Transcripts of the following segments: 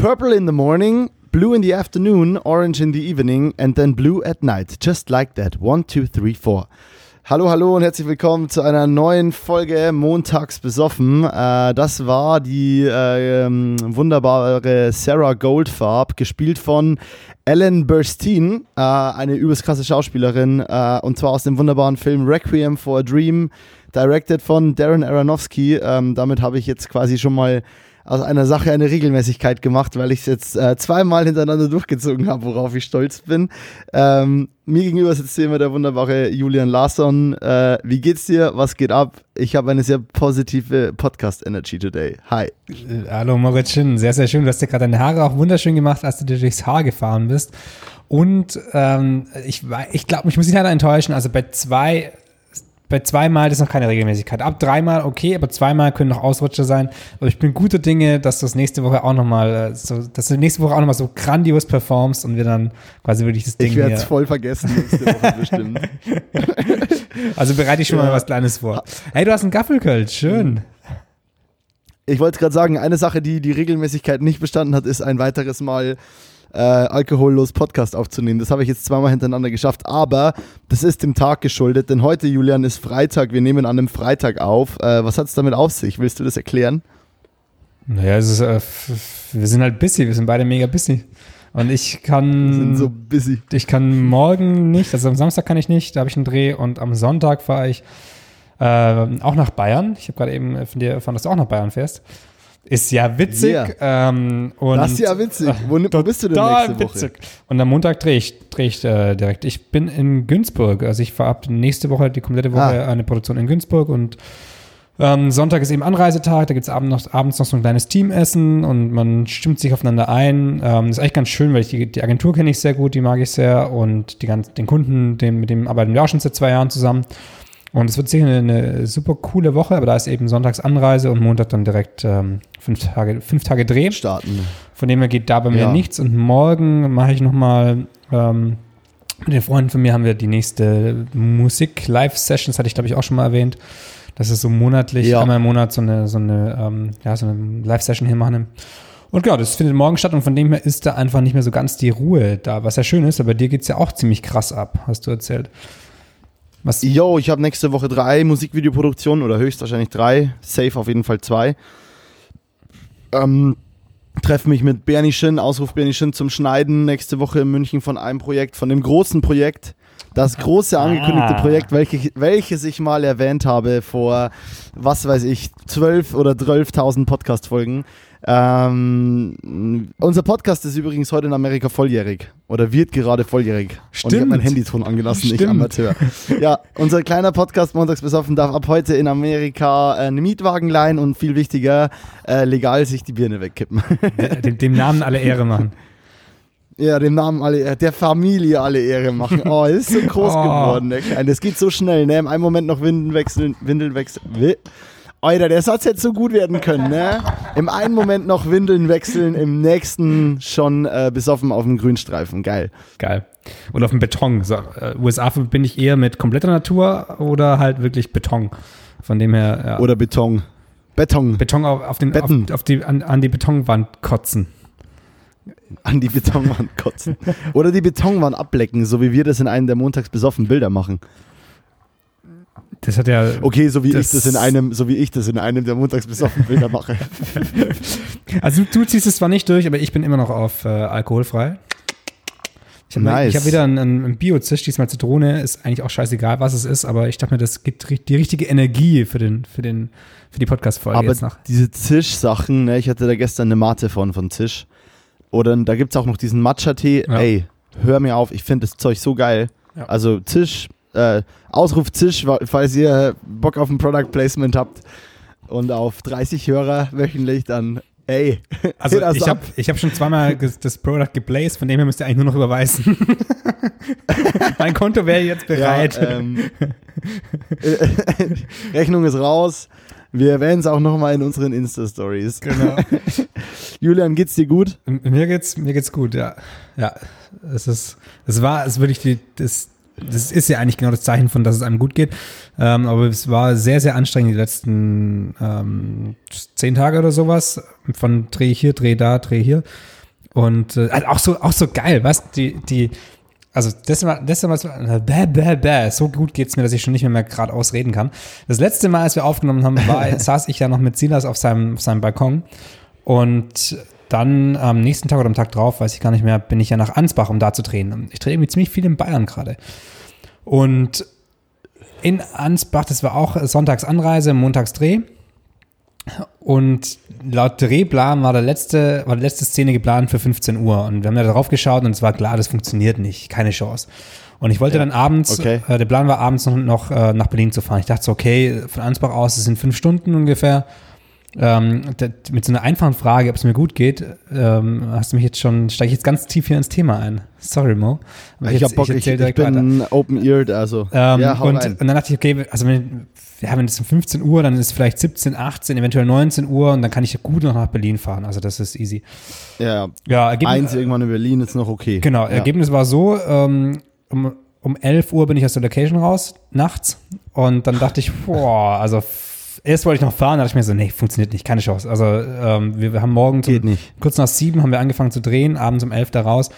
Purple in the morning, blue in the afternoon, orange in the evening and then blue at night. Just like that. One, two, three, four. Hallo, hallo und herzlich willkommen zu einer neuen Folge Montags besoffen. Äh, das war die äh, wunderbare Sarah Goldfarb, gespielt von Ellen Burstyn, äh, eine übelst krasse Schauspielerin, äh, und zwar aus dem wunderbaren Film Requiem for a Dream, directed von Darren Aronofsky. Ähm, damit habe ich jetzt quasi schon mal aus einer Sache eine Regelmäßigkeit gemacht, weil ich es jetzt äh, zweimal hintereinander durchgezogen habe, worauf ich stolz bin. Ähm, mir gegenüber sitzt hier immer der wunderbare Julian Larsson. Äh, wie geht's dir? Was geht ab? Ich habe eine sehr positive Podcast-Energy today. Hi. Äh, hallo Moritz Schinn, sehr, sehr schön. Du hast dir gerade deine Haare auch wunderschön gemacht, als du dir durchs Haar gefahren bist. Und ähm, ich, ich glaube, ich muss dich leider enttäuschen. Also bei zwei bei zweimal das ist noch keine Regelmäßigkeit. Ab dreimal okay, aber zweimal können noch Ausrutscher sein. Aber ich bin guter Dinge, dass du das nächste Woche auch nochmal, äh, so, dass du nächste Woche auch nochmal so grandios performst und wir dann quasi wirklich das Ding. Ich werde es voll vergessen nächste Woche bestimmt. also bereite ich schon ja. mal was Kleines vor. Hey, du hast einen Gaffelkölsch, schön. Ich wollte gerade sagen, eine Sache, die die Regelmäßigkeit nicht bestanden hat, ist ein weiteres Mal äh, alkohollos Podcast aufzunehmen. Das habe ich jetzt zweimal hintereinander geschafft, aber das ist dem Tag geschuldet, denn heute, Julian, ist Freitag. Wir nehmen an einem Freitag auf. Äh, was hat es damit auf sich? Willst du das erklären? Naja, ist, äh, wir sind halt busy, wir sind beide mega busy. Und ich kann. Wir sind so busy. Ich kann morgen nicht, also am Samstag kann ich nicht, da habe ich einen Dreh und am Sonntag fahre ich äh, auch nach Bayern. Ich habe gerade eben von dir erfahren, dass du auch nach Bayern fährst. Ist ja witzig. Yeah. Ähm, und das ist ja witzig. Wo, wo bist du denn nächste Woche? Witzig. Und am Montag drehe ich, dreh ich äh, direkt. Ich bin in Günzburg. Also ich fahre ab nächste Woche, die komplette Woche, ah. eine Produktion in Günzburg und ähm, Sonntag ist eben Anreisetag, da gibt es abends noch, abends noch so ein kleines Teamessen und man stimmt sich aufeinander ein. Ähm, ist eigentlich ganz schön, weil ich die, die Agentur kenne ich sehr gut, die mag ich sehr und die ganz, den Kunden, den, mit dem arbeiten wir auch schon seit zwei Jahren zusammen. Und es wird sicher eine, eine, super coole Woche, aber da ist eben sonntags Anreise und Montag dann direkt ähm, fünf, Tage, fünf Tage Dreh. Starten. Von dem her geht da bei mir ja. nichts. Und morgen mache ich nochmal ähm, mit den Freunden von mir haben wir die nächste Musik-Live-Session, das hatte ich glaube ich auch schon mal erwähnt. Das ist so monatlich, ja. einmal im Monat so eine, so eine, ähm, ja, so eine Live-Session hier machen. Und genau, das findet morgen statt und von dem her ist da einfach nicht mehr so ganz die Ruhe da, was ja schön ist, aber dir geht es ja auch ziemlich krass ab, hast du erzählt. Was? Yo, ich habe nächste Woche drei Musikvideoproduktionen oder höchstwahrscheinlich drei. Safe auf jeden Fall zwei. Ähm, treffe mich mit Bernie Shin, Ausruf Bernie Shin zum Schneiden nächste Woche in München von einem Projekt, von dem großen Projekt. Das große angekündigte ah. Projekt, welche, welches ich mal erwähnt habe vor, was weiß ich, 12 oder 12.000 Podcast-Folgen. Ähm, unser Podcast ist übrigens heute in Amerika volljährig oder wird gerade volljährig. Stimmt. Und ich habe mein Handyton angelassen, Stimmt. ich Amateur. Ja, unser kleiner Podcast Montags besoffen darf ab heute in Amerika äh, einen Mietwagen leihen und viel wichtiger, äh, legal sich die Birne wegkippen. Dem, dem Namen alle Ehre machen. Ja, dem Namen alle, der Familie alle Ehre machen. Oh, ist so groß oh. geworden, der Kleine. Das geht so schnell, ne? Im einen Moment noch Windeln wechseln, Windeln wechseln. Alter, der Satz hätte so gut werden können, ne? Im einen Moment noch Windeln wechseln, im nächsten schon äh, besoffen auf dem Grünstreifen. Geil. Geil. Und auf dem Beton. So, äh, USA bin ich eher mit kompletter Natur oder halt wirklich Beton. Von dem her. Ja. Oder Beton. Beton. Beton auf, auf den, Betten. Auf, auf die, an, an die Betonwand kotzen. An die Betonwand kotzen. Oder die Betonwand ablecken, so wie wir das in einem der montags besoffen Bilder machen. Das hat ja. Okay, so wie ich das in einem, so wie ich das in einem der montags besoffen Bilder mache. also du ziehst es zwar nicht durch, aber ich bin immer noch auf äh, alkoholfrei. Ich habe nice. hab wieder einen, einen Bio-Zisch, diesmal Zitrone, ist eigentlich auch scheißegal, was es ist, aber ich dachte mir, das gibt die richtige Energie für, den, für, den, für die Podcast-Folge jetzt nach. Diese Zisch-Sachen, ne, ich hatte da gestern eine Mate von, von Zisch. Oder da gibt es auch noch diesen Matcha-Tee. Ja. Ey, hör mir auf, ich finde das Zeug so geil. Ja. Also Zisch, äh, Ausruf Zisch, falls ihr Bock auf ein Product Placement habt und auf 30 Hörer wöchentlich, dann ey. Also ich habe hab schon zweimal das Product geblazed, von dem her müsst ihr eigentlich nur noch überweisen. mein Konto wäre jetzt bereit. Ja, ähm, Rechnung ist raus. Wir erwähnen es auch nochmal in unseren Insta-Stories. Genau. Julian, geht's dir gut? Mir geht's, mir geht's gut, ja. Ja. Es ist, es war, es wirklich die, das, das ist ja eigentlich genau das Zeichen von, dass es einem gut geht. Ähm, aber es war sehr, sehr anstrengend die letzten ähm, zehn Tage oder sowas. Von Dreh hier, Dreh da, Dreh hier. Und äh, also auch so, auch so geil, was? Die, die, also das war, das war bäh, bäh, bäh. so gut geht's mir, dass ich schon nicht mehr, mehr gerade ausreden kann. Das letzte Mal, als wir aufgenommen haben, war, saß ich ja noch mit Silas auf seinem, auf seinem Balkon und dann am nächsten Tag oder am Tag drauf, weiß ich gar nicht mehr, bin ich ja nach Ansbach, um da zu drehen. Ich drehe irgendwie ziemlich viel in Bayern gerade. Und in Ansbach, das war auch Sonntagsanreise, Montagsdreh. Und laut Drehplan war, der letzte, war die letzte Szene geplant für 15 Uhr. Und wir haben da drauf geschaut und es war klar, das funktioniert nicht. Keine Chance. Und ich wollte ja. dann abends, okay. äh, der Plan war abends noch, noch äh, nach Berlin zu fahren. Ich dachte so, okay, von Ansbach aus, es sind fünf Stunden ungefähr. Ähm, mit so einer einfachen Frage, ob es mir gut geht, ähm, hast du mich jetzt schon, steige ich jetzt ganz tief hier ins Thema ein. Sorry, Mo. ich, ich, hab Bock, ich, ich, ich bin open-eared, also. Ähm, ja, und, und, dann dachte ich, okay, also wenn, ja, wenn es um 15 Uhr, dann ist es vielleicht 17, 18, eventuell 19 Uhr und dann kann ich gut noch nach Berlin fahren. Also das ist easy. Ja, ja eins irgendwann in Berlin ist noch okay. Genau, ja. Ergebnis war so, ähm, um, um 11 Uhr bin ich aus der Location raus, nachts. Und dann dachte ich, boah, also erst wollte ich noch fahren, da dachte ich mir so, nee, funktioniert nicht, keine Chance. Also ähm, wir, wir, haben morgen zum, kurz nach sieben haben wir angefangen zu drehen, abends um elf da raus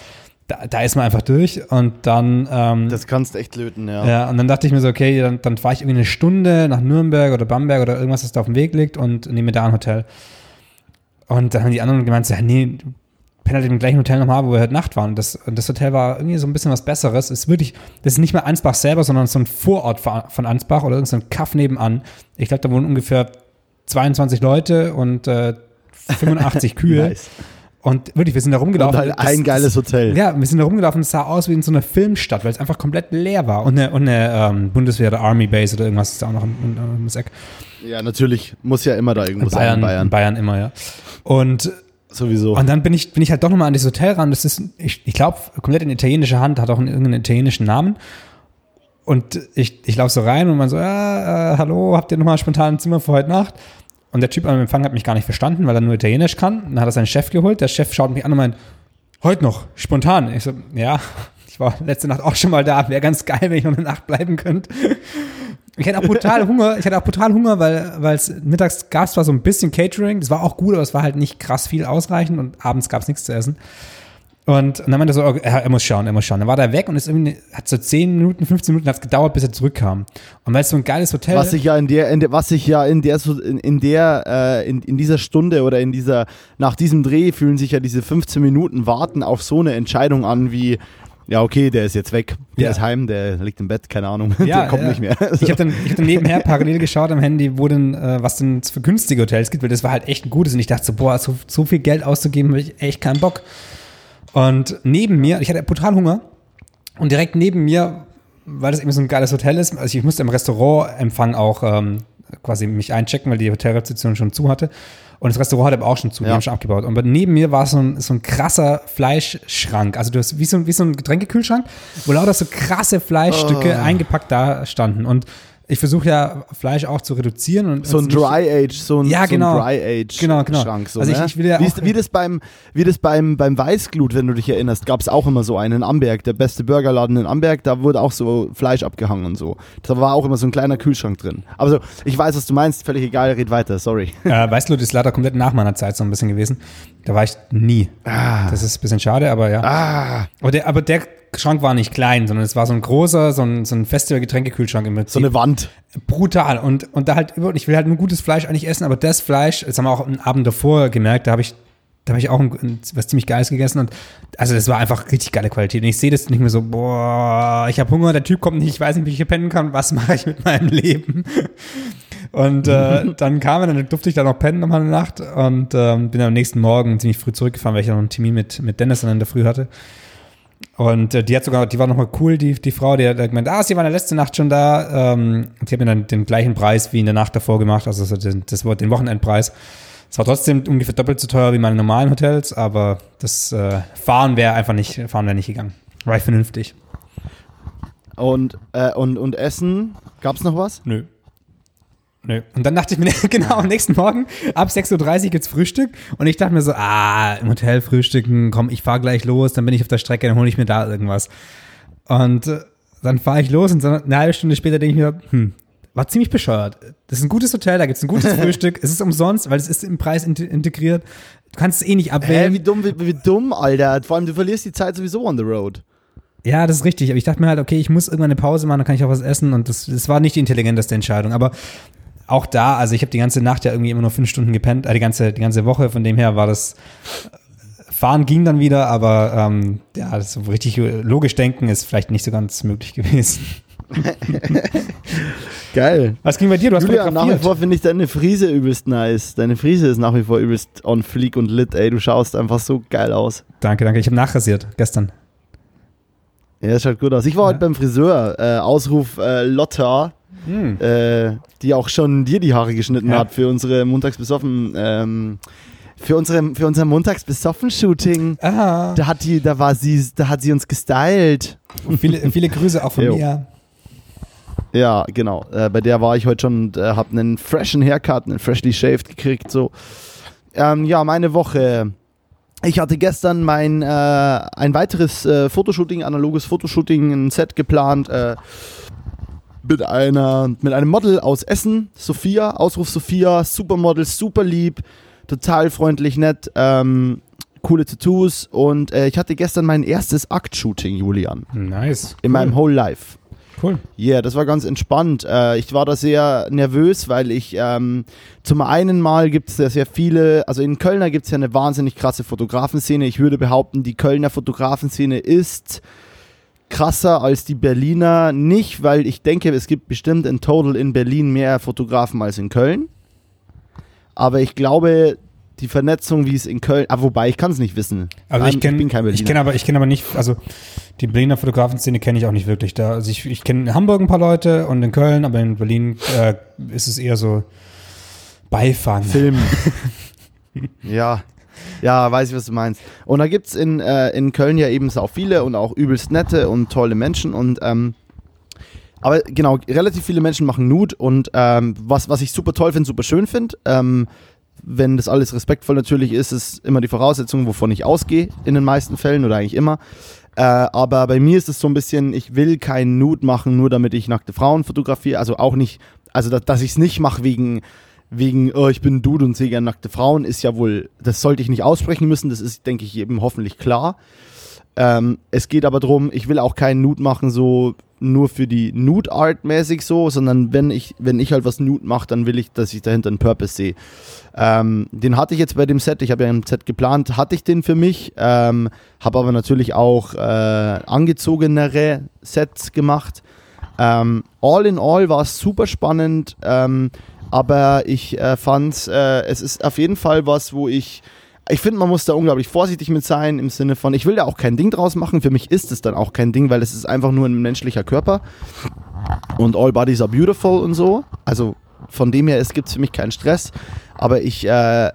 da, da ist man einfach durch und dann. Ähm, das kannst du echt löten, ja. Ja, und dann dachte ich mir so, okay, dann, dann fahre ich irgendwie eine Stunde nach Nürnberg oder Bamberg oder irgendwas, das da auf dem Weg liegt und nehme da ein Hotel. Und dann haben die anderen gemeint, so, nee, pennt halt im gleichen Hotel nochmal, wo wir heute Nacht waren. Das, das Hotel war irgendwie so ein bisschen was Besseres. Es ist wirklich, das ist nicht mehr Ansbach selber, sondern so ein Vorort von Ansbach oder irgendein Kaff nebenan. Ich glaube, da wohnen ungefähr 22 Leute und äh, 85 Kühe. nice. Und wirklich, wir sind da rumgelaufen. Und halt ein das, geiles Hotel. Ja, wir sind da rumgelaufen und es sah aus wie in so einer Filmstadt, weil es einfach komplett leer war. Und eine, und eine ähm, Bundeswehr oder Army Base oder irgendwas ist da auch noch im, im Eck. Ja, natürlich. Muss ja immer da irgendwo Bayern, sein. In Bayern. Bayern immer, ja. Und Sowieso. Und dann bin ich, bin ich halt doch nochmal an das Hotel ran. Das ist, ich, ich glaube, komplett in italienischer Hand, hat auch einen, irgendeinen italienischen Namen. Und ich, ich laufe so rein und man so, ja, äh, hallo, habt ihr nochmal spontan ein Zimmer für heute Nacht? Und der Typ am Empfang hat mich gar nicht verstanden, weil er nur Italienisch kann. Dann hat er seinen Chef geholt. Der Chef schaut mich an und meint, heute noch, spontan. Ich so, ja, ich war letzte Nacht auch schon mal da. Wäre ganz geil, wenn ich noch eine Nacht bleiben könnte. Ich hatte auch brutal Hunger. Ich hatte auch brutal Hunger, weil weil es mittags gab es zwar so ein bisschen Catering, das war auch gut, aber es war halt nicht krass viel ausreichend und abends gab es nichts zu essen. Und, und dann meinte er so, er, muss schauen, er muss schauen. Dann war der weg und ist irgendwie, hat so 10 Minuten, 15 Minuten hat's gedauert, bis er zurückkam. Und weil es so ein geiles Hotel Was sich ja in der, in der, was sich ja in der, in, in der, äh, in, in dieser Stunde oder in dieser, nach diesem Dreh fühlen sich ja diese 15 Minuten Warten auf so eine Entscheidung an wie, ja, okay, der ist jetzt weg, der ja. ist heim, der liegt im Bett, keine Ahnung, ja, der kommt ja. nicht mehr. Ich habe dann, ich hab dann nebenher parallel geschaut am Handy, wo denn, äh, was denn für günstige Hotels gibt, weil das war halt echt ein gutes und ich dachte so, boah, so, so viel Geld auszugeben, habe ich echt keinen Bock. Und neben mir, ich hatte brutal Hunger und direkt neben mir, weil das eben so ein geiles Hotel ist, also ich musste im Restaurantempfang auch ähm, quasi mich einchecken, weil die Hotelrezeption schon zu hatte. Und das Restaurant hat aber auch schon zu, ja. die haben schon abgebaut. Und neben mir war so ein, so ein krasser Fleischschrank. Also du hast wie so, ein, wie so ein Getränkekühlschrank, wo lauter so krasse Fleischstücke oh. eingepackt da standen. Und ich versuche ja Fleisch auch zu reduzieren. Und so ein Dry Age, so ein, ja, genau, so ein Dry Age genau, genau. Schrank. So, also ich, ne? ich will ja wie, ist, wie das beim, wie das beim, beim Weißglut, wenn du dich erinnerst, gab es auch immer so einen in Amberg, der beste Burgerladen in Amberg, da wurde auch so Fleisch abgehangen und so. Da war auch immer so ein kleiner Kühlschrank drin. Aber so, ich weiß, was du meinst, völlig egal, red weiter, sorry. Äh, Weißglut ist leider komplett nach meiner Zeit so ein bisschen gewesen. Da war ich nie. Ah. Das ist ein bisschen schade, aber ja. Ah. Aber der, aber der Schrank war nicht klein, sondern es war so ein großer, so ein, so ein Festival-Getränkekühlschrank im Prinzip. So eine Wand. Brutal. Und, und da halt über, ich will halt nur gutes Fleisch eigentlich essen, aber das Fleisch, das haben wir auch einen Abend davor gemerkt, da habe ich, da habe ich auch ein, ein, was ziemlich Geiles gegessen und also das war einfach richtig geile Qualität. Und ich sehe das nicht mehr so, boah, ich habe Hunger, der Typ kommt nicht, ich weiß nicht, wie ich hier pennen kann, was mache ich mit meinem Leben? Und äh, dann kam er, dann durfte ich da noch pennen nochmal eine Nacht und ähm, bin am nächsten Morgen ziemlich früh zurückgefahren, weil ich ja noch einen Termin mit, mit Dennis dann in der Früh hatte. Und äh, die hat sogar, die war nochmal cool, die, die Frau, die hat gemeint, ah, sie war in der letzten Nacht schon da. Ähm, und die hat mir dann den gleichen Preis wie in der Nacht davor gemacht, also so den, das war den Wochenendpreis. Es war trotzdem ungefähr doppelt so teuer wie meine normalen Hotels, aber das äh, Fahren wäre einfach nicht, fahren wäre nicht gegangen. War ich vernünftig. Und, äh, und, und Essen, gab es noch was? Nö. Nö. Und dann dachte ich mir, genau, am nächsten Morgen ab 6.30 Uhr gibt's Frühstück. Und ich dachte mir so, ah, im Hotel frühstücken, komm, ich fahr gleich los, dann bin ich auf der Strecke, dann hole ich mir da irgendwas. Und äh, dann fahre ich los und eine halbe Stunde später denke ich mir, hm, war ziemlich bescheuert. Das ist ein gutes Hotel, da gibt es ein gutes Frühstück, es ist umsonst, weil es ist im Preis integriert. Du kannst es eh nicht abwählen. Hä, wie dumm, wie, wie dumm, Alter. Vor allem, du verlierst die Zeit sowieso on the road. Ja, das ist richtig. Aber ich dachte mir halt, okay, ich muss irgendwann eine Pause machen, dann kann ich auch was essen. Und das, das war nicht die intelligenteste Entscheidung. Aber auch da, also ich habe die ganze Nacht ja irgendwie immer nur fünf Stunden gepennt, äh, die ganze, die ganze Woche. Von dem her war das Fahren ging dann wieder, aber ähm, ja, so richtig logisch denken ist vielleicht nicht so ganz möglich gewesen. Geil. Was ging bei dir? Du hast Julia, nach wie vor finde ich deine Frise übelst nice. Deine Frise ist nach wie vor übelst on fleek und lit, ey. Du schaust einfach so geil aus. Danke, danke. Ich habe nachrasiert gestern. Ja, das schaut gut aus. Ich war ja. heute beim Friseur. Äh, Ausruf äh, Lotta, hm. äh, die auch schon dir die Haare geschnitten ja. hat für unsere montags besoffen. Ähm, für, unsere, für unser montags besoffen Shooting. Da hat die, da war sie, da hat sie uns gestylt. Viele, viele Grüße auch von mir. Ja, genau. Äh, bei der war ich heute schon und äh, habe einen freshen Haircut, einen freshly shaved gekriegt. So. Ähm, ja, meine Woche. Ich hatte gestern mein äh, ein weiteres äh, Fotoshooting, analoges Fotoshooting, ein Set geplant äh, mit einer mit einem Model aus Essen, Sophia, Ausruf Sophia, Supermodel, super lieb, total freundlich, nett, ähm, coole Tattoos und äh, ich hatte gestern mein erstes Akt-Shooting, Julian. Nice. In cool. meinem Whole Life. Cool. Ja, yeah, das war ganz entspannt. Äh, ich war da sehr nervös, weil ich ähm, zum einen mal gibt es ja sehr viele, also in Kölner gibt es ja eine wahnsinnig krasse Fotografenszene. Ich würde behaupten, die Kölner Fotografenszene ist krasser als die Berliner. Nicht, weil ich denke, es gibt bestimmt in total in Berlin mehr Fotografen als in Köln. Aber ich glaube, die Vernetzung, wie es in Köln, ah, wobei ich kann es nicht wissen. Also ich, kenn, ich bin kein Berliner. Ich kenne aber, kenn aber nicht, also die Berliner Fotografenszene kenne ich auch nicht wirklich. Da, also ich, ich kenne in Hamburg ein paar Leute und in Köln, aber in Berlin äh, ist es eher so Beifang. Film. ja. Ja, weiß ich, was du meinst. Und da gibt es in, äh, in Köln ja eben auch viele und auch übelst nette und tolle Menschen und ähm, aber genau, relativ viele Menschen machen Nude und ähm, was, was ich super toll finde, super schön finde, ähm, wenn das alles respektvoll natürlich ist, ist immer die Voraussetzung, wovon ich ausgehe, in den meisten Fällen oder eigentlich immer. Äh, aber bei mir ist es so ein bisschen, ich will keinen Nude machen, nur damit ich nackte Frauen fotografiere. Also auch nicht, also dass, dass ich es nicht mache wegen, wegen, oh, ich bin ein Dude und sehe gerne nackte Frauen, ist ja wohl, das sollte ich nicht aussprechen müssen, das ist, denke ich, eben hoffentlich klar. Ähm, es geht aber darum, ich will auch keinen Nude machen, so nur für die Nude Art mäßig so, sondern wenn ich, wenn ich halt was Nude mache, dann will ich, dass ich dahinter einen Purpose sehe. Ähm, den hatte ich jetzt bei dem Set, ich habe ja ein Set geplant, hatte ich den für mich, ähm, habe aber natürlich auch äh, angezogenere Sets gemacht. Ähm, all in all war es super spannend, ähm, aber ich äh, fand äh, es ist auf jeden Fall was, wo ich ich finde, man muss da unglaublich vorsichtig mit sein, im Sinne von, ich will da auch kein Ding draus machen. Für mich ist es dann auch kein Ding, weil es ist einfach nur ein menschlicher Körper. Und all bodies are beautiful und so. Also von dem her, es gibt für mich keinen Stress. Aber ich, äh,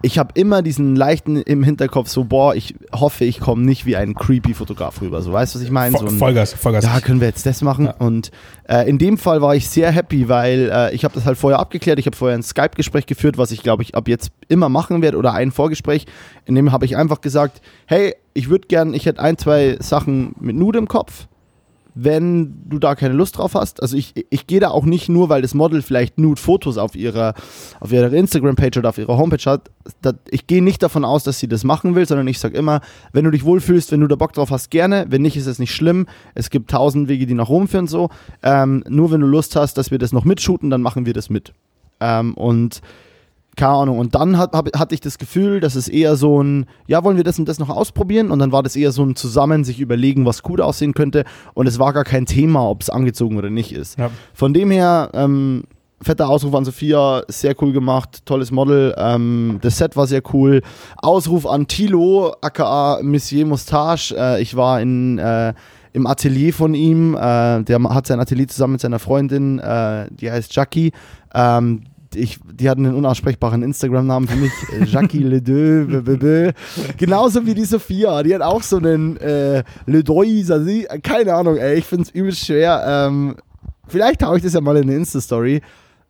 ich habe immer diesen leichten im Hinterkopf, so, boah, ich hoffe, ich komme nicht wie ein creepy Fotograf rüber. So, weißt du, was ich meine? So Vollgas, Vollgas. Ja, können wir jetzt das machen? Ja. Und äh, in dem Fall war ich sehr happy, weil äh, ich habe das halt vorher abgeklärt. Ich habe vorher ein Skype-Gespräch geführt, was ich, glaube ich, ab jetzt immer machen werde oder ein Vorgespräch. In dem habe ich einfach gesagt, hey, ich würde gern, ich hätte ein, zwei Sachen mit Nude im Kopf wenn du da keine Lust drauf hast. Also ich, ich gehe da auch nicht nur, weil das Model vielleicht Nude-Fotos auf ihrer, auf ihrer Instagram-Page oder auf ihrer Homepage hat. Das, ich gehe nicht davon aus, dass sie das machen will, sondern ich sage immer, wenn du dich wohlfühlst, wenn du da Bock drauf hast, gerne. Wenn nicht, ist es nicht schlimm. Es gibt tausend Wege, die nach Rom führen so. Ähm, nur wenn du Lust hast, dass wir das noch mitshooten, dann machen wir das mit. Ähm, und keine Ahnung. Und dann hat, hab, hatte ich das Gefühl, dass es eher so ein, ja, wollen wir das und das noch ausprobieren? Und dann war das eher so ein Zusammen sich überlegen, was gut aussehen könnte. Und es war gar kein Thema, ob es angezogen oder nicht ist. Ja. Von dem her, ähm, fetter Ausruf an Sophia, sehr cool gemacht, tolles Model. Ähm, das Set war sehr cool. Ausruf an Tilo, aka Monsieur Moustache. Äh, ich war in. Äh, im Atelier von ihm, äh, der hat sein Atelier zusammen mit seiner Freundin, äh, die heißt Jackie. Ähm, ich, die hatten einen unaussprechbaren Instagram-Namen für mich, äh, Jackie Le Deux, genauso wie die Sophia, die hat auch so einen äh, Le Deux, keine Ahnung, ey, ich finde es übelst schwer. Ähm, vielleicht haue ich das ja mal in eine Insta-Story.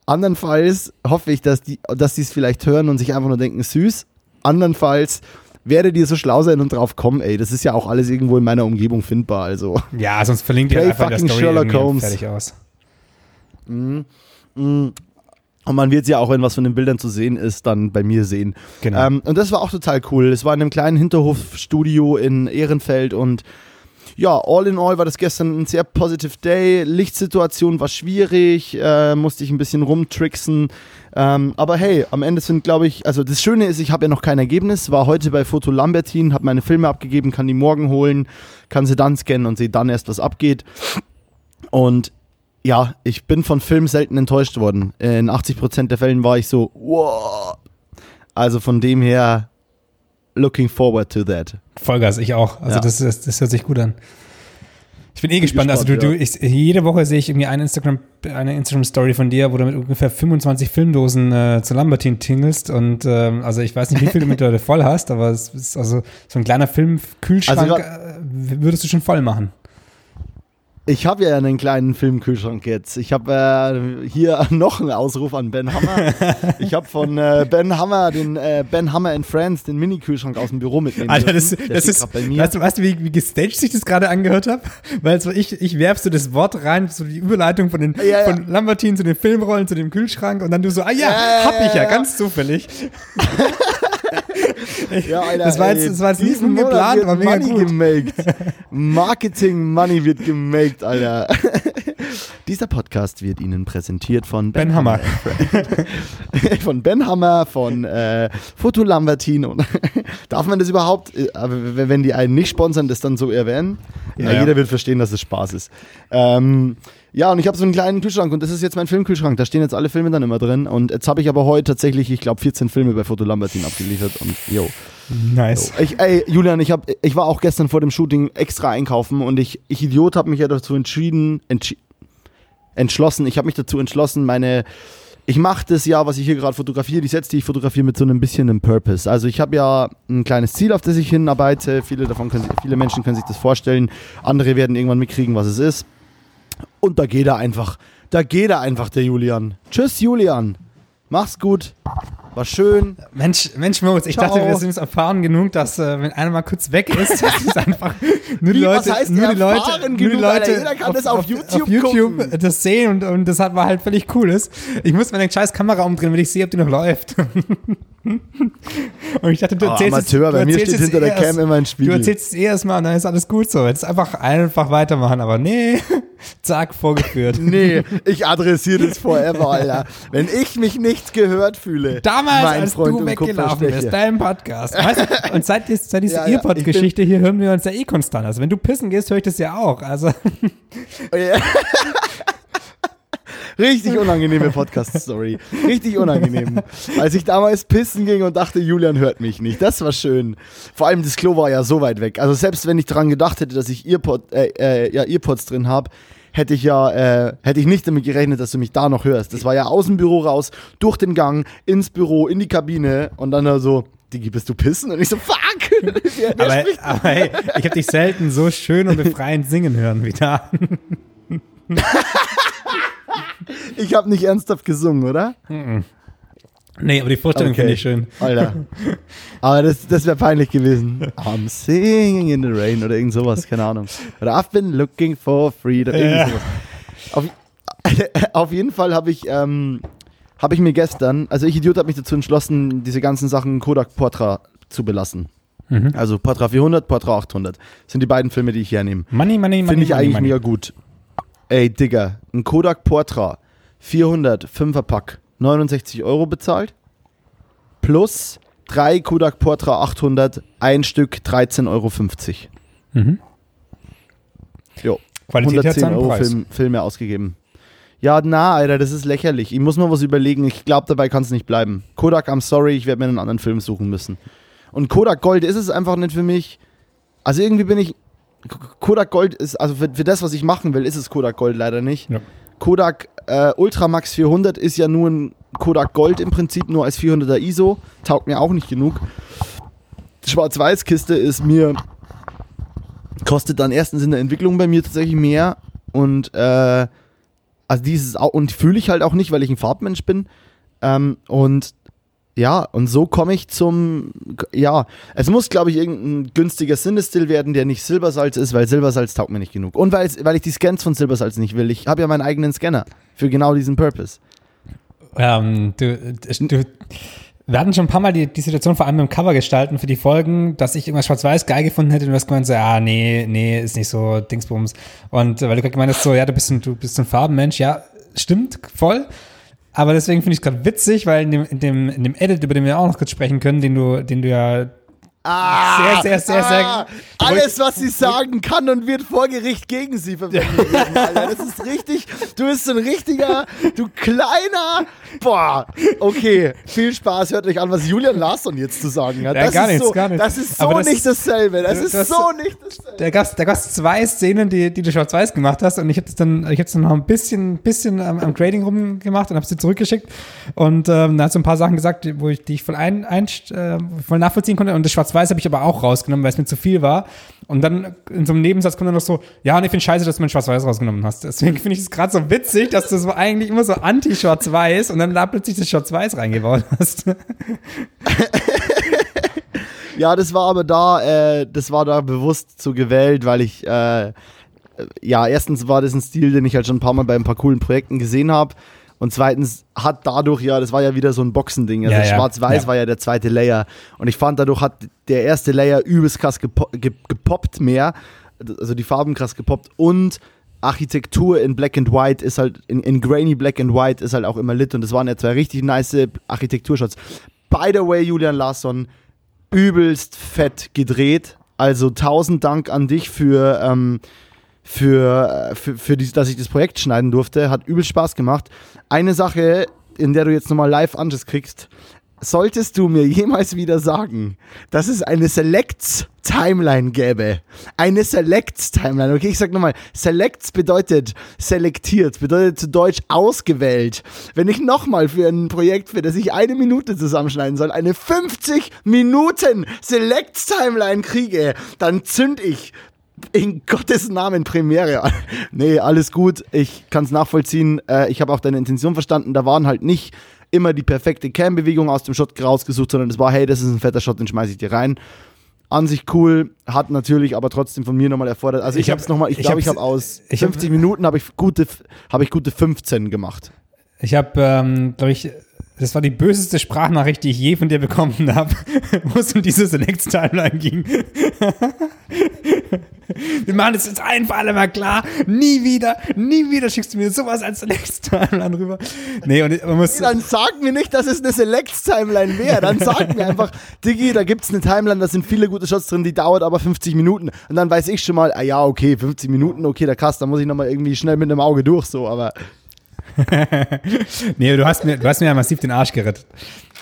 Andernfalls hoffe ich, dass die dass es vielleicht hören und sich einfach nur denken, süß. Andernfalls werdet ihr so schlau sein und drauf kommen, ey. Das ist ja auch alles irgendwo in meiner Umgebung findbar, also. Ja, sonst verlinkt ihr einfach in der Story Sherlock Holmes. fertig aus. Mm, mm. Und man wird es ja auch, wenn was von den Bildern zu sehen ist, dann bei mir sehen. Genau. Ähm, und das war auch total cool. Es war in einem kleinen Hinterhofstudio in Ehrenfeld und ja, all in all war das gestern ein sehr positive Day. Lichtsituation war schwierig, äh, musste ich ein bisschen rumtricksen. Ähm, aber hey, am Ende sind, glaube ich, also das Schöne ist, ich habe ja noch kein Ergebnis. War heute bei Foto Lambertin, habe meine Filme abgegeben, kann die morgen holen, kann sie dann scannen und sehe dann erst, was abgeht. Und ja, ich bin von Filmen selten enttäuscht worden. In 80% der Fällen war ich so, wow. Also von dem her, looking forward to that. Vollgas, ich auch. Also ja. das, das, das, hört sich gut an. Ich bin eh gespannt. gespannt. Also du, ja. du ich, jede Woche sehe ich irgendwie eine Instagram, eine Instagram-Story von dir, wo du mit ungefähr 25 Filmdosen äh, zu Lambertin tingelst. Und ähm, also ich weiß nicht, wie viel du mittlerweile voll hast, aber es ist also so ein kleiner Filmkühlschrank also, äh, würdest du schon voll machen. Ich habe ja einen kleinen Filmkühlschrank jetzt. Ich habe äh, hier noch einen Ausruf an Ben Hammer. ich habe von äh, Ben Hammer den äh, Ben Hammer and Friends den Mini-Kühlschrank aus dem Büro mitnehmen Alter, das, das ist, weißt du, weißt du, wie, wie gestaged sich das gerade angehört habe? Weil so ich, ich werf so das Wort rein, so die Überleitung von den ja, ja. von Lambertin zu den Filmrollen, zu dem Kühlschrank und dann du so, ah ja, ja hab ich ja, ganz zufällig. ja, Alter, das war jetzt, das war jetzt nicht geplant, aber mega Money gut. Gemaked. Marketing Money wird gemaked, Alter. Dieser Podcast wird Ihnen präsentiert von Ben, ben Hammer. von Ben Hammer, von äh, Foto Lambertin. Darf man das überhaupt, äh, wenn die einen nicht sponsern, das dann so erwähnen? Ja, ja. Jeder wird verstehen, dass es Spaß ist. Ähm, ja, und ich habe so einen kleinen Kühlschrank und das ist jetzt mein Filmkühlschrank. Da stehen jetzt alle Filme dann immer drin. Und jetzt habe ich aber heute tatsächlich, ich glaube, 14 Filme bei Foto Lambertin abgeliefert. Und yo. Nice. So. Ich, ey, Julian, ich, hab, ich war auch gestern vor dem Shooting extra einkaufen und ich, ich Idiot, habe mich ja dazu entschieden, entschi entschlossen, ich habe mich dazu entschlossen, meine ich mache das ja, was ich hier gerade fotografiere, die Sets, die ich fotografiere, mit so einem bisschen einem Purpose. Also ich habe ja ein kleines Ziel, auf das ich hinarbeite. Viele davon können, viele Menschen können sich das vorstellen. Andere werden irgendwann mitkriegen, was es ist. Und da geht er einfach. Da geht er einfach, der Julian. Tschüss, Julian. Mach's gut. War schön. Mensch, Mensch, Moritz, ich Ciao. dachte, wir sind erfahren genug, dass äh, wenn einer mal kurz weg ist, das ist einfach nur die Wie, Leute, was heißt nur die Leute, genug, nur die Leute, jeder kann auf, das auf, YouTube, auf YouTube das sehen und, und das hat war halt völlig cool ist. Ich muss meine scheiß Kamera umdrehen, wenn ich sehe, ob die noch läuft. Und ich dachte, du oh, erzählst Amateur, es, bei mir steht hinter der Cam immer ein Spiegel. Du erzählst es eh erstmal und dann ist alles gut so. Jetzt einfach einfach weitermachen, aber nee, zack, vorgeführt. nee, ich adressiere das forever, Alter. Wenn ich mich nicht gehört fühle. Damals, als Freund du weggelaufen bist, dein Podcast. Weißt, und seit, seit dieser ja, Earpod-Geschichte hier hören wir uns ja eh konstant. Also wenn du pissen gehst, höre ich das ja auch. Also. Oh. Richtig unangenehme Podcast-Story. Richtig unangenehm. Als ich damals pissen ging und dachte, Julian hört mich nicht. Das war schön. Vor allem das Klo war ja so weit weg. Also selbst wenn ich daran gedacht hätte, dass ich Earpod, äh, äh, ja, Earpods drin habe, hätte ich ja, äh, hätte ich nicht damit gerechnet, dass du mich da noch hörst. Das war ja aus dem Büro raus, durch den Gang, ins Büro, in die Kabine und dann da so, Digi, bist du pissen? Und ich so, fuck! aber, aber hey, ich habe dich selten so schön und befreiend singen hören wie da. ich habe nicht ernsthaft gesungen, oder? Nee, aber die Vorstellung okay. finde ich schön. Alter. Aber das, das wäre peinlich gewesen. I'm singing in the rain oder irgend sowas, keine Ahnung. Oder I've been looking for freedom. Ja. Auf, auf, jeden Fall habe ich, ähm, hab ich mir gestern, also ich Idiot habe mich dazu entschlossen, diese ganzen Sachen Kodak Portra zu belassen. Mhm. Also Portra 400, Portra 800. Das sind die beiden Filme, die ich hernehme. Money, money, money. Finde ich money, eigentlich money. mega gut. Ey, Digga, ein Kodak Portra 400 5er Pack 69 Euro bezahlt. Plus drei Kodak Portra 800, ein Stück 13,50 Euro. Mhm. Jo. Qualität 110 Euro Film, Filme ausgegeben. Ja, na, Alter, das ist lächerlich. Ich muss mal was überlegen. Ich glaube, dabei kann es nicht bleiben. Kodak, I'm sorry, ich werde mir einen anderen Film suchen müssen. Und Kodak Gold ist es einfach nicht für mich. Also irgendwie bin ich Kodak Gold ist, also für, für, das, was ich machen will, ist es Kodak Gold leider nicht. Ja. Kodak äh, Ultramax 400 ist ja nur ein Kodak Gold im Prinzip, nur als 400er ISO. Taugt mir auch nicht genug. Schwarz-Weiß-Kiste ist mir, kostet dann erstens in der Entwicklung bei mir tatsächlich mehr und äh, also dieses und fühle ich halt auch nicht, weil ich ein Farbmensch bin. Ähm, und ja, und so komme ich zum, ja, es muss, glaube ich, irgendein günstiger Sinnestil werden, der nicht Silbersalz ist, weil Silbersalz taugt mir nicht genug. Und weil, weil ich die Scans von Silbersalz nicht will. Ich habe ja meinen eigenen Scanner für genau diesen Purpose. Ähm, du, du, wir hatten schon ein paar Mal die, die Situation, vor allem im Cover gestalten für die Folgen, dass ich irgendwas schwarz-weiß geil gefunden hätte und du hast gemeint, so, ah, nee, nee, ist nicht so Dingsbums. Und weil du gerade gemeint hast, so, ja, du bist ein, du bist ein Farbenmensch, ja, stimmt, voll. Aber deswegen finde ich es gerade witzig, weil in dem, in, dem, in dem Edit, über den wir auch noch kurz sprechen können, den du, den du ja Ah, sehr, sehr, sehr, ah, sehr. Alles, was sie sagen kann und wird vor Gericht gegen sie verwendet. Alter. Das ist richtig. Du bist so ein richtiger, du kleiner. Boah, okay. Viel Spaß. Hört euch an, was Julian Larsson jetzt zu sagen hat. Ja, das gar ist nichts, so, gar nichts. Das ist so das nicht dasselbe. Das ist das, so nicht dasselbe. Der Gast, der Gast zwei Szenen, die, die du schwarz-weiß gemacht hast und ich habe dann, ich habe dann noch ein bisschen, bisschen am, am Grading rumgemacht und habe sie zurückgeschickt und ähm, dann hat so ein paar Sachen gesagt, wo ich, die ich voll ein, ein äh, voll nachvollziehen konnte und das schwarz-weiß Schwarz-Weiß habe ich aber auch rausgenommen, weil es mir zu viel war. Und dann in so einem Nebensatz kommt dann noch so, ja, und ich finde scheiße, dass du mein Schwarz-Weiß rausgenommen hast. Deswegen finde ich es gerade so witzig, dass du so eigentlich immer so anti-Schwarz-Weiß und dann da plötzlich das Schwarz-Weiß reingebaut hast. ja, das war aber da, äh, das war da bewusst so gewählt, weil ich, äh, ja, erstens war das ein Stil, den ich halt schon ein paar Mal bei ein paar coolen Projekten gesehen habe. Und zweitens hat dadurch ja, das war ja wieder so ein Boxending. Also Ja, ja. Schwarz-Weiß Ja. war ja der zweite Layer. Und ich fand, dadurch hat der erste Layer übelst krass gepo ge gepoppt mehr. Also die Farben krass gepoppt. Und Architektur in Black and White ist halt, in, in grainy Black and White ist halt auch immer lit. Und das waren ja zwei richtig nice Architekturshots. By the way, Julian Larsson, übelst fett gedreht. Also tausend Dank an dich für, ähm, für, äh, für, für die, dass ich das Projekt schneiden durfte. Hat übel Spaß gemacht. Eine Sache, in der du jetzt nochmal live Anschluss kriegst. Solltest du mir jemals wieder sagen, dass es eine Selects-Timeline gäbe? Eine Selects-Timeline. Okay, ich sag nochmal. Selects bedeutet selektiert, bedeutet zu Deutsch ausgewählt. Wenn ich nochmal für ein Projekt, für das ich eine Minute zusammenschneiden soll, eine 50 Minuten Selects-Timeline kriege, dann zünd ich in Gottes Namen Premiere. nee, alles gut. Ich kann es nachvollziehen. Äh, ich habe auch deine Intention verstanden. Da waren halt nicht immer die perfekte Cam-Bewegung aus dem Shot rausgesucht, sondern es war, hey, das ist ein fetter Shot, den schmeiße ich dir rein. An sich cool, hat natürlich aber trotzdem von mir nochmal erfordert. Also ich, Ich habe es hab- nochmal, ich glaube, ich habe aus ich hab- 50 Minuten habe ich gute, habe ich gute 15 gemacht. Ich habe, ähm, glaube ich, das war die böseste Sprachnachricht, die ich je von dir bekommen habe, wo es um diese Select-Timeline ging. Wir machen das jetzt ein für alle mal klar. Nie wieder, nie wieder schickst du mir sowas als Select-Timeline rüber. Nee, und man muss. Dann sag mir nicht, dass es eine Selects-Timeline wäre. Dann sag mir einfach, Diggi, da gibt es eine Timeline, da sind viele gute Shots drin, die dauert aber 50 Minuten. Und dann weiß ich schon mal, ah ja, okay, 50 Minuten, okay, der Kasten, da muss ich nochmal irgendwie schnell mit einem Auge durch, so, aber. Nee, du hast mir, du hast mir ja massiv den Arsch gerettet.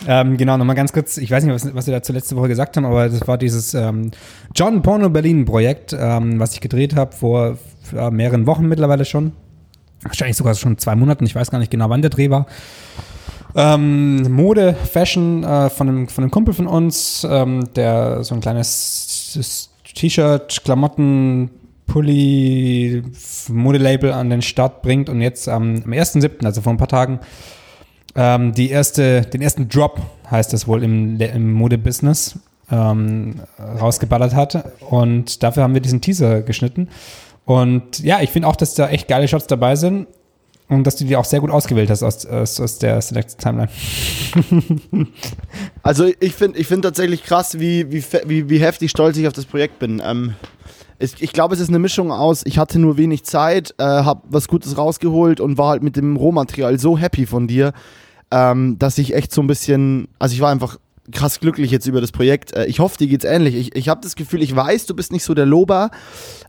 Ähm, genau, nochmal ganz kurz, ich weiß nicht, was, was wir dazu letzte Woche gesagt haben, aber das war dieses ähm, John Porno Berlin Projekt, ähm, was ich gedreht habe vor äh, mehreren Wochen mittlerweile schon. Wahrscheinlich sogar schon zwei Monaten, ich weiß gar nicht genau, wann der Dreh war. Ähm, Mode, Fashion äh, von, einem, von einem Kumpel von uns, ähm, der so ein kleines T-Shirt, Klamotten, Pulli, F- Modelabel an den Start bringt und jetzt ähm, am 1.7., also vor ein paar Tagen, ähm, die erste, den ersten Drop, heißt es wohl im, im Modebusiness, ähm, rausgeballert hat. Und dafür haben wir diesen Teaser geschnitten. Und ja, ich finde auch, dass da echt geile Shots dabei sind. Und dass du die auch sehr gut ausgewählt hast aus, aus, aus der Select Timeline. Also ich finde ich find tatsächlich krass, wie, wie, wie, wie heftig stolz ich auf das Projekt bin. Ähm, ich glaube, es ist eine Mischung aus, ich hatte nur wenig Zeit, äh, habe was Gutes rausgeholt und war halt mit dem Rohmaterial so happy von dir, ähm, dass ich echt so ein bisschen, also ich war einfach krass glücklich jetzt über das Projekt. Äh, ich hoffe, dir geht's ähnlich. Ich, ich habe das Gefühl, ich weiß, du bist nicht so der Lober,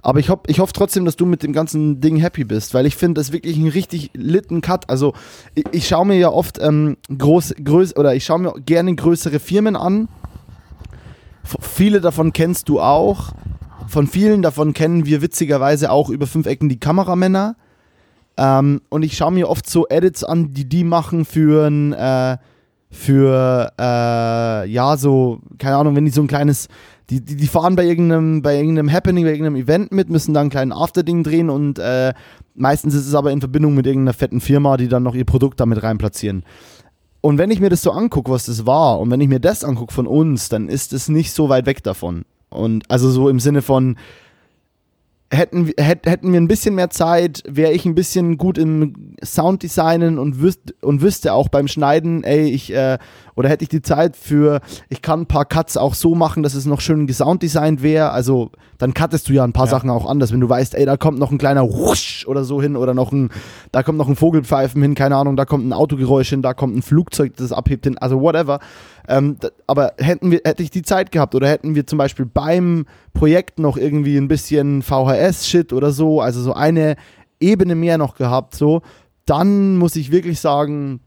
aber ich, hoff, ich hoffe trotzdem, dass du mit dem ganzen Ding happy bist, weil ich finde das wirklich ein richtig litten Cut. Also ich, ich schaue mir ja oft ähm, groß, größ, oder ich schaue mir gerne größere Firmen an. F viele davon kennst du auch. Von vielen davon kennen wir witzigerweise auch über fünf Ecken die Kameramänner. Ähm, und ich schaue mir oft so Edits an, die die machen für ein, äh, für, äh, ja, so, keine Ahnung, wenn die so ein kleines, die, die, die fahren bei irgendeinem, bei irgendeinem Happening, bei irgendeinem Event mit, müssen da einen kleinen Afterding drehen und äh, meistens ist es aber in Verbindung mit irgendeiner fetten Firma, die dann noch ihr Produkt damit rein platzieren. Und wenn ich mir das so angucke, was das war, und wenn ich mir das angucke von uns, dann ist es nicht so weit weg davon. Und also so im Sinne von, hätten, hätten wir ein bisschen mehr Zeit, wäre ich ein bisschen gut im Sounddesignen und, wüsste, und wüsste auch beim Schneiden, ey, ich, äh, oder hätte ich die Zeit für, ich kann ein paar Cuts auch so machen, dass es noch schön gesounddesignt wäre. Also dann cuttest du ja ein paar ja. Sachen auch anders, wenn du weißt, ey, da kommt noch ein kleiner Wusch oder so hin oder noch ein, da kommt noch ein Vogelpfeifen hin, keine Ahnung, da kommt ein Autogeräusch hin, da kommt ein Flugzeug, das abhebt hin, also whatever. Ähm, aber hätten wir, hätte ich die Zeit gehabt oder hätten wir zum Beispiel beim Projekt noch irgendwie ein bisschen VHS-Shit oder so, also so eine Ebene mehr noch gehabt, so, dann muss ich wirklich sagen,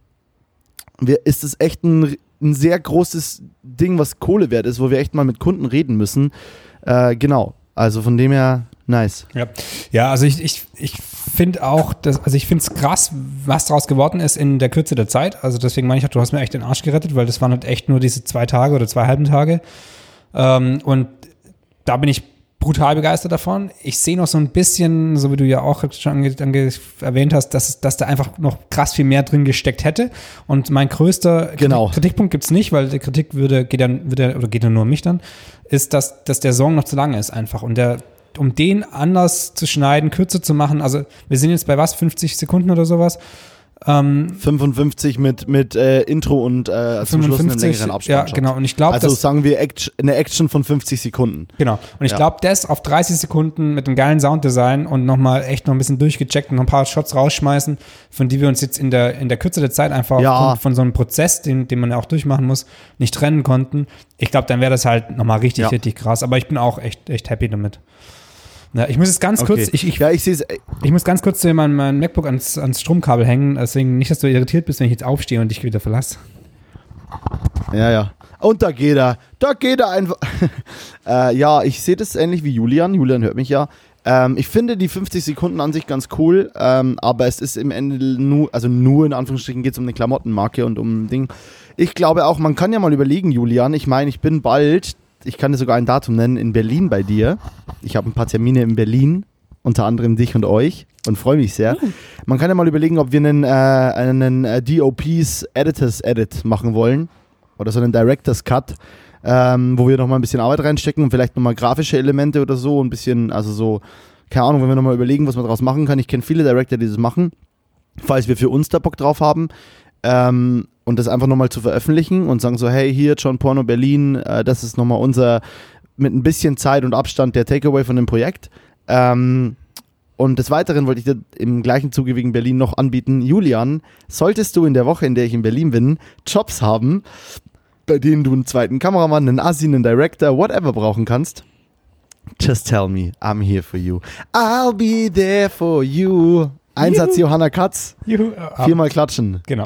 wir, ist es echt ein, ein sehr großes Ding, was Kohle wert ist, wo wir echt mal mit Kunden reden müssen. Äh, genau. Also von dem her, nice. Ja, ja also ich, ich, ich finde auch, dass, also ich finde es krass, was daraus geworden ist in der Kürze der Zeit. Also deswegen meine ich auch, du hast mir echt den Arsch gerettet, weil das waren halt echt nur diese zwei Tage oder zwei halben Tage. Ähm, und da bin ich brutal begeistert davon. Ich sehe noch so ein bisschen, so wie du ja auch schon erwähnt hast, dass, dass da einfach noch krass viel mehr drin gesteckt hätte. Und mein größter genau. Kritikpunkt gibt es nicht, weil die Kritik würde, geht dann, würde, oder geht dann nur um mich dann, ist, dass, dass der Song noch zu lang ist einfach. Und der, um den anders zu schneiden, kürzer zu machen, also wir sind jetzt bei was, 50 Sekunden oder sowas. Ähm, 55 mit, mit äh, Intro und äh, 55, Ja, genau. Und ich glaube, also sagen wir Act eine Action von 50 Sekunden. Genau. Und ich ja. glaube, das auf 30 Sekunden mit einem geilen Sounddesign und nochmal echt noch ein bisschen durchgecheckt und noch ein paar Shots rausschmeißen, von die wir uns jetzt in der, in der Kürze der Zeit einfach ja. von so einem Prozess, den, den man ja auch durchmachen muss, nicht trennen konnten. Ich glaube, dann wäre das halt nochmal richtig, ja. richtig krass. Aber ich bin auch echt, echt happy damit. Ja, ich muss jetzt ganz okay. kurz, ich, ich, ja, ich, ich muss ganz kurz mein, mein MacBook ans, ans Stromkabel hängen, deswegen nicht, dass du irritiert bist, wenn ich jetzt aufstehe und dich wieder verlasse. Ja, ja. Und da geht er. Da geht er einfach. äh, ja, ich sehe das ähnlich wie Julian. Julian hört mich ja. Ähm, ich finde die 50 Sekunden an sich ganz cool, ähm, aber es ist im Ende nur, also nur in Anführungsstrichen geht es um eine Klamottenmarke und um ein Ding. Ich glaube auch, man kann ja mal überlegen, Julian. Ich meine, ich bin bald ich kann dir sogar ein Datum nennen, in Berlin bei dir. Ich habe ein paar Termine in Berlin, unter anderem dich und euch und freue mich sehr. Mhm. Man kann ja mal überlegen, ob wir einen, äh, einen äh, DOPs Editors Edit machen wollen oder so einen Directors Cut, ähm, wo wir nochmal ein bisschen Arbeit reinstecken und vielleicht nochmal grafische Elemente oder so, ein bisschen, also so, keine Ahnung, wenn wir nochmal überlegen, was man daraus machen kann. Ich kenne viele Director, die das machen, falls wir für uns da Bock drauf haben. Ähm, und das einfach nochmal zu veröffentlichen und sagen so, hey, hier John Porno Berlin, äh, das ist nochmal unser, mit ein bisschen Zeit und Abstand der Takeaway von dem Projekt. Ähm, und des Weiteren wollte ich dir im gleichen Zuge wegen Berlin noch anbieten, Julian, solltest du in der Woche, in der ich in Berlin bin, Jobs haben, bei denen du einen zweiten Kameramann, einen Assi, einen Director, whatever brauchen kannst, just tell me, I'm here for you. I'll be there for you. Einsatz Johanna Katz. Juhu. Viermal klatschen. Genau.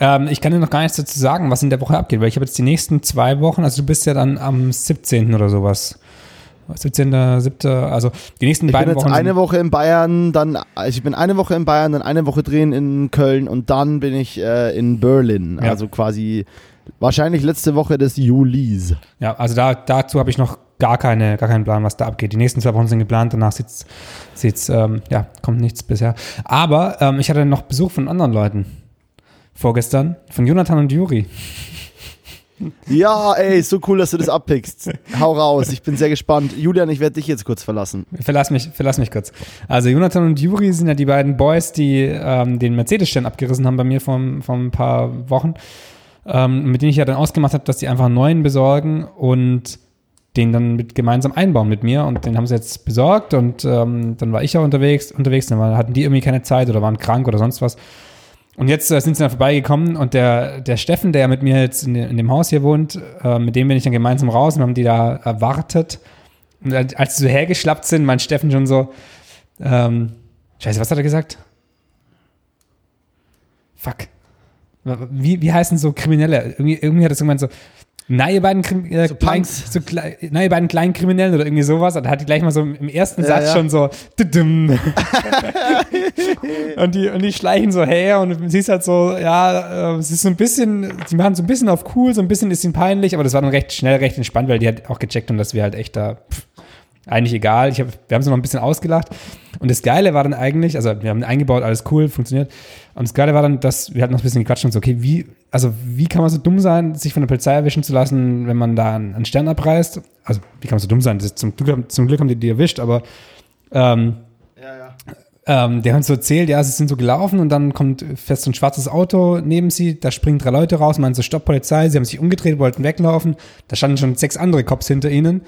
Ähm, ich kann dir noch gar nichts dazu sagen, was in der Woche abgeht, weil ich habe jetzt die nächsten zwei Wochen, also du bist ja dann am 17. oder sowas. 17. 7. Also die nächsten ich beiden bin jetzt Wochen. eine Woche in Bayern, dann, also ich bin eine Woche in Bayern, dann eine Woche drehen in Köln und dann bin ich äh, in Berlin. Ja. Also quasi wahrscheinlich letzte Woche des Julis. Ja, also da, dazu habe ich noch gar, keine, gar keinen Plan, was da abgeht. Die nächsten zwei Wochen sind geplant, danach sieht's, sieht's ähm, ja, kommt nichts bisher. Aber ähm, ich hatte noch Besuch von anderen Leuten vorgestern von Jonathan und Juri. Ja, ey, so cool, dass du das abpickst. Hau raus, ich bin sehr gespannt. Julian, ich werde dich jetzt kurz verlassen. Verlass mich, verlass mich kurz. Also Jonathan und Juri sind ja die beiden Boys, die ähm, den Mercedes-Stern abgerissen haben bei mir vor, vor ein paar Wochen, ähm, mit denen ich ja dann ausgemacht habe, dass die einfach einen neuen besorgen und den dann mit gemeinsam einbauen mit mir und den haben sie jetzt besorgt und ähm, dann war ich auch unterwegs, unterwegs, dann hatten die irgendwie keine Zeit oder waren krank oder sonst was und jetzt äh, sind sie dann vorbeigekommen und der, der Steffen, der mit mir jetzt in, in dem Haus hier wohnt, äh, mit dem bin ich dann gemeinsam raus und haben die da erwartet. Und als sie so hergeschlappt sind, mein Steffen schon so, ähm, scheiße, was hat er gesagt? Fuck. Wie, wie heißen so Kriminelle? Irgendwie, irgendwie hat so gemeint so, na, ihr beiden, äh, so klein, so na, ihr beiden kleinen Kriminellen oder irgendwie sowas. Und da hat die gleich mal so im ersten ja, Satz ja. schon so und, die, und die schleichen so her und du siehst halt so, ja, äh, es ist so ein bisschen, die machen so ein bisschen auf cool, so ein bisschen ist ihnen peinlich, aber das war dann recht schnell, recht entspannt, weil die hat auch gecheckt und dass wir halt echt da pff, eigentlich egal. Ich hab, wir haben es noch ein bisschen ausgelacht. Und das Geile war dann eigentlich, also wir haben eingebaut, alles cool, funktioniert. Und das Geile war dann, dass wir halt noch ein bisschen gequatscht und so, okay, wie, also wie kann man so dumm sein, sich von der Polizei erwischen zu lassen, wenn man da einen Stern abreißt? Also wie kann man so dumm sein? Das zum, Glück, zum Glück haben die die erwischt, aber ähm, ja, ja. Ähm, der hat so erzählt, ja, sie sind so gelaufen und dann kommt fest so ein schwarzes Auto neben sie, da springen drei Leute raus, meinen so, Stopp, Polizei, sie haben sich umgedreht, wollten weglaufen, da standen schon sechs andere Cops hinter ihnen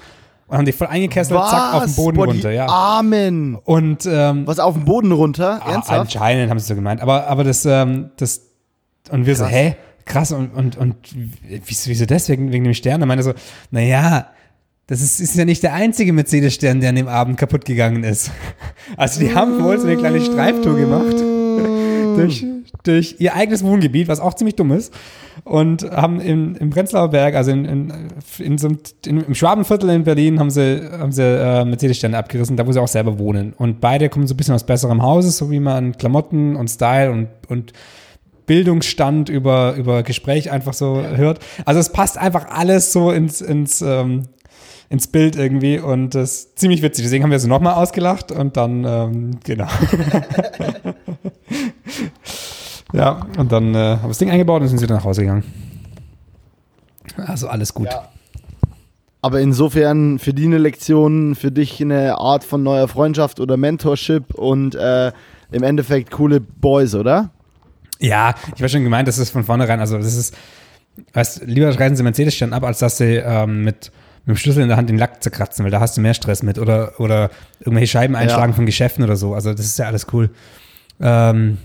und haben die voll eingekesselt, Was? zack, auf den Boden Boah, runter, ja. Armen! Und, ähm, Was, auf den Boden runter? Ah, Ernsthaft? Anscheinend haben sie so gemeint, aber, aber das, ähm, das, und wir krass. so, hä? Krass, und, und, und wieso, wieso deswegen, wegen dem Stern? Und meinte so, naja, das ist, ist ja nicht der einzige Mercedes-Stern, der an dem Abend kaputt gegangen ist. Also die haben wohl so eine kleine Streiftour gemacht durch, durch ihr eigenes Wohngebiet, was auch ziemlich dumm ist. Und haben im, im Prenzlauer Berg, also in, in, in so einem, in, im Schwabenviertel in Berlin, haben sie, haben sie äh, Mercedes-Sterne abgerissen, da wo sie auch selber wohnen. Und beide kommen so ein bisschen aus besserem Hause, so wie man Klamotten und Style und, und Bildungsstand über, über Gespräch einfach so hört. Also es passt einfach alles so ins, ins ähm, ins Bild irgendwie und das ist ziemlich witzig. Deswegen haben wir sie nochmal ausgelacht und dann, ähm, genau. ja, und dann äh, haben wir das Ding eingebaut und sind wieder nach Hause gegangen. Also alles gut. Ja. Aber insofern für die eine Lektion, für dich eine Art von neuer Freundschaft oder Mentorship und äh, im Endeffekt coole Boys, oder? Ja, ich war schon gemeint, das ist von vornherein, also das ist, weißt, lieber reisen sie Mercedes-Stern ab, als dass sie ähm, mit mit dem Schlüssel in der Hand den Lack zerkratzen, weil da hast du mehr Stress mit oder, oder irgendwelche Scheiben einschlagen ja. von Geschäften oder so. Also das ist ja alles cool. Ähm,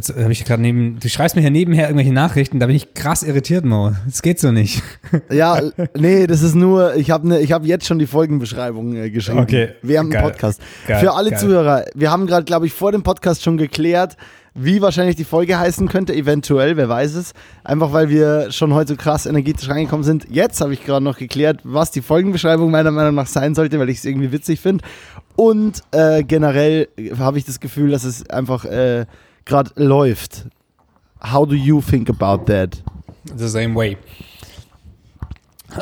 Jetzt habe ich gerade neben, du schreibst mir hier nebenher irgendwelche Nachrichten, da bin ich krass irritiert, Mo. Das geht so nicht. Ja, nee, das ist nur, ich habe ne, hab jetzt schon die Folgenbeschreibung äh, geschrieben. Okay. Während dem Podcast. Geil, Für alle geil. Zuhörer, wir haben gerade, glaube ich, vor dem Podcast schon geklärt, wie wahrscheinlich die Folge heißen könnte, eventuell, wer weiß es. Einfach weil wir schon heute krass energetisch reingekommen sind. Jetzt habe ich gerade noch geklärt, was die Folgenbeschreibung meiner Meinung nach sein sollte, weil ich es irgendwie witzig finde. Und äh, generell habe ich das Gefühl, dass es einfach äh, gerade läuft. How do you think about that? The same way.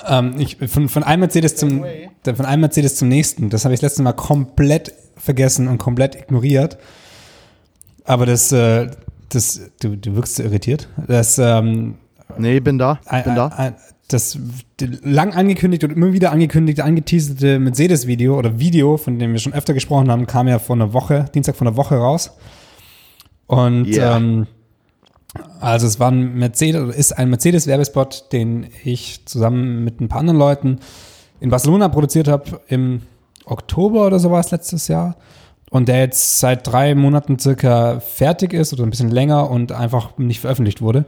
Ähm, ich, von, von, einem Mercedes zum, von einem Mercedes zum nächsten. Das habe ich das letzte Mal komplett vergessen und komplett ignoriert. Aber das, äh, das du, du wirkst so irritiert. Das, ähm, nee, bin da. Bin da. Ein, das lang angekündigte und immer wieder angekündigte, angeteaserte Mercedes-Video oder Video, von dem wir schon öfter gesprochen haben, kam ja vor einer Woche, Dienstag vor einer Woche raus. Und yeah. ähm, also es war ein Mercedes ist ein Mercedes-Werbespot, den ich zusammen mit ein paar anderen Leuten in Barcelona produziert habe im Oktober oder so war es letztes Jahr und der jetzt seit drei Monaten circa fertig ist oder ein bisschen länger und einfach nicht veröffentlicht wurde.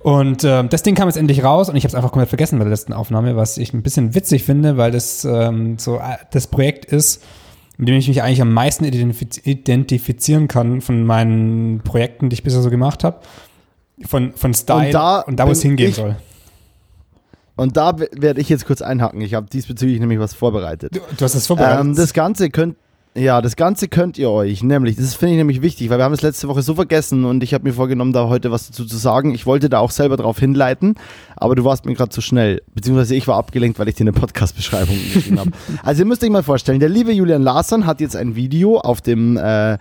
Und äh, das Ding kam jetzt endlich raus und ich habe es einfach komplett vergessen bei der letzten Aufnahme, was ich ein bisschen witzig finde, weil das ähm, so äh, das Projekt ist, mit dem ich mich eigentlich am meisten identifiz identifizieren kann von meinen Projekten, die ich bisher so gemacht habe. Von, von Style und da, und da wo es hingehen soll. Und da werde ich jetzt kurz einhaken. Ich habe diesbezüglich nämlich was vorbereitet. Du, du hast das vorbereitet. Ähm, das Ganze könnt, ja, das Ganze könnt ihr euch, nämlich, das finde ich nämlich wichtig, weil wir haben es letzte Woche so vergessen und ich habe mir vorgenommen, da heute was dazu zu sagen. Ich wollte da auch selber drauf hinleiten, aber du warst mir gerade zu schnell, beziehungsweise ich war abgelenkt, weil ich dir eine Podcast-Beschreibung geschrieben habe. Also ihr müsst euch mal vorstellen, der liebe Julian Larsson hat jetzt ein Video auf dem, äh,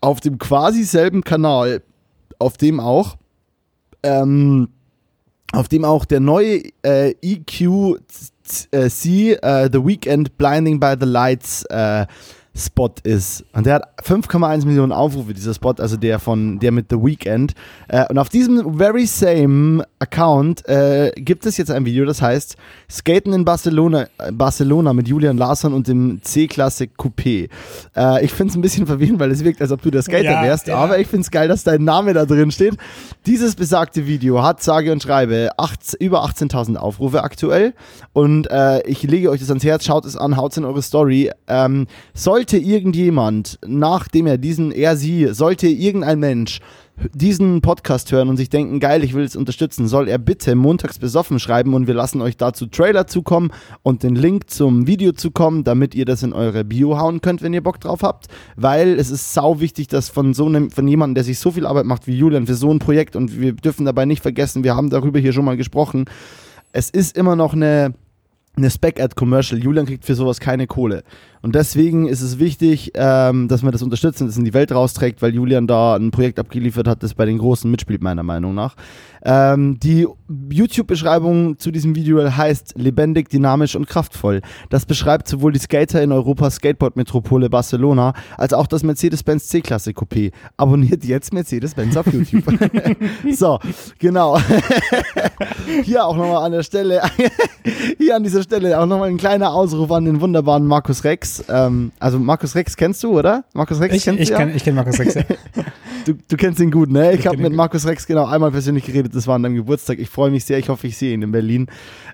auf dem quasi selben Kanal, auf dem auch, ähm, auf dem auch der neue äh, EQ äh, C, äh, The Weekend Blinding by the Lights äh, Spot ist. Und der hat 5,1 Millionen Aufrufe, dieser Spot, also der von der mit The Weekend. Äh, und auf diesem very same Account äh, gibt es jetzt ein Video, das heißt Skaten in Barcelona, äh, Barcelona mit Julian Larsson und dem C-Klasse Coupé. Äh, ich finde es ein bisschen verwirrend, weil es wirkt, als ob du der Skater ja, wärst, ja. aber ich finde es geil, dass dein Name da drin steht. Dieses besagte Video hat, sage und schreibe, acht, über 18.000 Aufrufe aktuell. Und äh, ich lege euch das ans Herz, schaut es an, haut es in eure Story. Ähm, sollte sollte irgendjemand, nachdem er diesen, er, sie, sollte irgendein Mensch diesen Podcast hören und sich denken, geil, ich will es unterstützen, soll er bitte montags besoffen schreiben und wir lassen euch dazu Trailer zukommen und den Link zum Video zukommen, damit ihr das in eure Bio hauen könnt, wenn ihr Bock drauf habt, weil es ist sau wichtig, dass von so einem, von jemandem, der sich so viel Arbeit macht wie Julian für so ein Projekt und wir dürfen dabei nicht vergessen, wir haben darüber hier schon mal gesprochen, es ist immer noch eine, eine Spec-Ad-Commercial. Julian kriegt für sowas keine Kohle. Und deswegen ist es wichtig, ähm, dass wir das unterstützen, das in die Welt rausträgt, weil Julian da ein Projekt abgeliefert hat, das bei den Großen mitspielt, meiner Meinung nach. Ähm, die YouTube-Beschreibung zu diesem Video heißt lebendig, dynamisch und kraftvoll. Das beschreibt sowohl die Skater in Europas Skateboard-Metropole Barcelona als auch das Mercedes-Benz C-Klasse Coupé. Abonniert jetzt Mercedes-Benz auf YouTube. so, genau. Hier auch nochmal an der Stelle, hier an dieser Stelle auch nochmal ein kleiner Ausruf an den wunderbaren Markus Rex. Ähm, also Markus Rex kennst du, oder? Markus Rex ich, kennst ich du kenn, Ich kenne Markus Rex, ja. du, du kennst ihn gut, ne? Ich, ich habe mit Markus Rex genau einmal persönlich geredet, das war an deinem Geburtstag. Ich freue mich sehr, ich hoffe, ich sehe ihn in Berlin.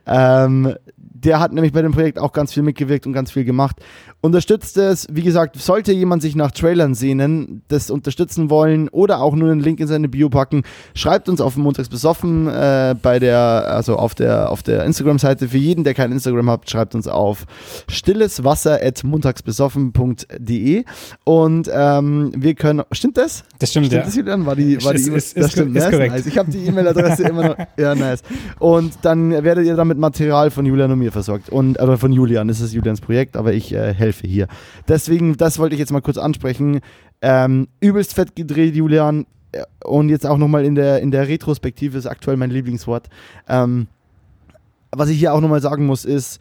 Ähm, der hat nämlich bei dem Projekt auch ganz viel mitgewirkt und ganz viel gemacht. Unterstützt es, wie gesagt, sollte jemand sich nach Trailern sehnen, das unterstützen wollen oder auch nur einen Link in seine Bio packen, schreibt uns auf Montags besoffen äh, bei der, also auf der, auf der Instagram-Seite. Für jeden, der kein Instagram hat, schreibt uns auf stilleswasser.montagsbesoffen.de und ähm, wir können, stimmt das? Das stimmt, stimmt ja. Das, Julian? War die, war ist, die, ist, das ist, stimmt, ist korrekt. Nice. Ich habe die E-Mail-Adresse immer noch, ja, nice. Und dann werdet ihr damit Material von Julian und mir versorgt und, oder von Julian, das ist Julians Projekt, aber ich äh, helfe hier. Deswegen, das wollte ich jetzt mal kurz ansprechen. Ähm, übelst fett gedreht, Julian. Äh, Und jetzt auch nochmal in der, in der Retrospektive ist aktuell mein Lieblingswort. Ähm, was ich hier auch nochmal sagen muss, ist,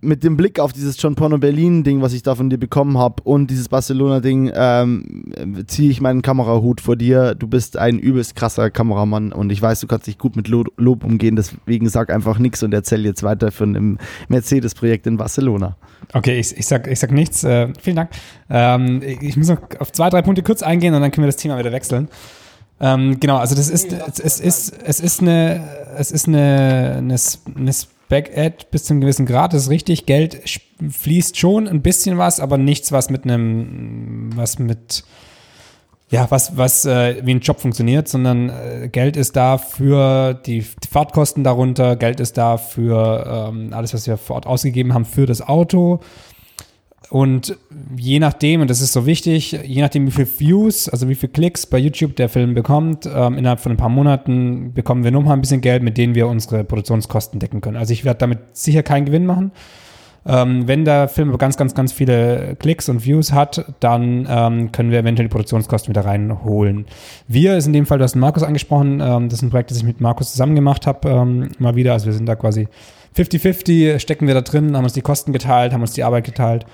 mit dem Blick auf dieses John Porno Berlin Ding, was ich da von dir bekommen habe und dieses Barcelona Ding, ähm, ziehe ich meinen Kamerahut vor dir. Du bist ein übelst krasser Kameramann und ich weiß, du kannst dich gut mit Lo Lob umgehen. Deswegen sag einfach nichts und erzähl jetzt weiter von dem Mercedes-Projekt in Barcelona. Okay, ich, ich, sag, ich sag nichts. Äh, vielen Dank. Ähm, ich muss noch auf zwei, drei Punkte kurz eingehen und dann können wir das Thema wieder wechseln. Ähm, genau, also das ist, es, es ist, es ist eine, es ist eine, eine, eine Spec-Ad bis zu einem gewissen Grad, ist richtig. Geld fließt schon ein bisschen was, aber nichts, was mit einem, was mit, ja, was, was äh, wie ein Job funktioniert, sondern äh, Geld ist da für die, die Fahrtkosten darunter, Geld ist da für ähm, alles, was wir vor Ort ausgegeben haben, für das Auto. Und je nachdem, und das ist so wichtig, je nachdem, wie viel Views, also wie viel Klicks bei YouTube der Film bekommt, ähm, innerhalb von ein paar Monaten bekommen wir nochmal ein bisschen Geld, mit denen wir unsere Produktionskosten decken können. Also ich werde damit sicher keinen Gewinn machen. Ähm, wenn der Film aber ganz, ganz, ganz viele Klicks und Views hat, dann ähm, können wir eventuell die Produktionskosten wieder reinholen. Wir ist in dem Fall, du hast Markus angesprochen, ähm, das ist ein Projekt, das ich mit Markus zusammen gemacht habe, ähm, mal wieder. Also wir sind da quasi 50-50, stecken wir da drin, haben uns die Kosten geteilt, haben uns die Arbeit geteilt.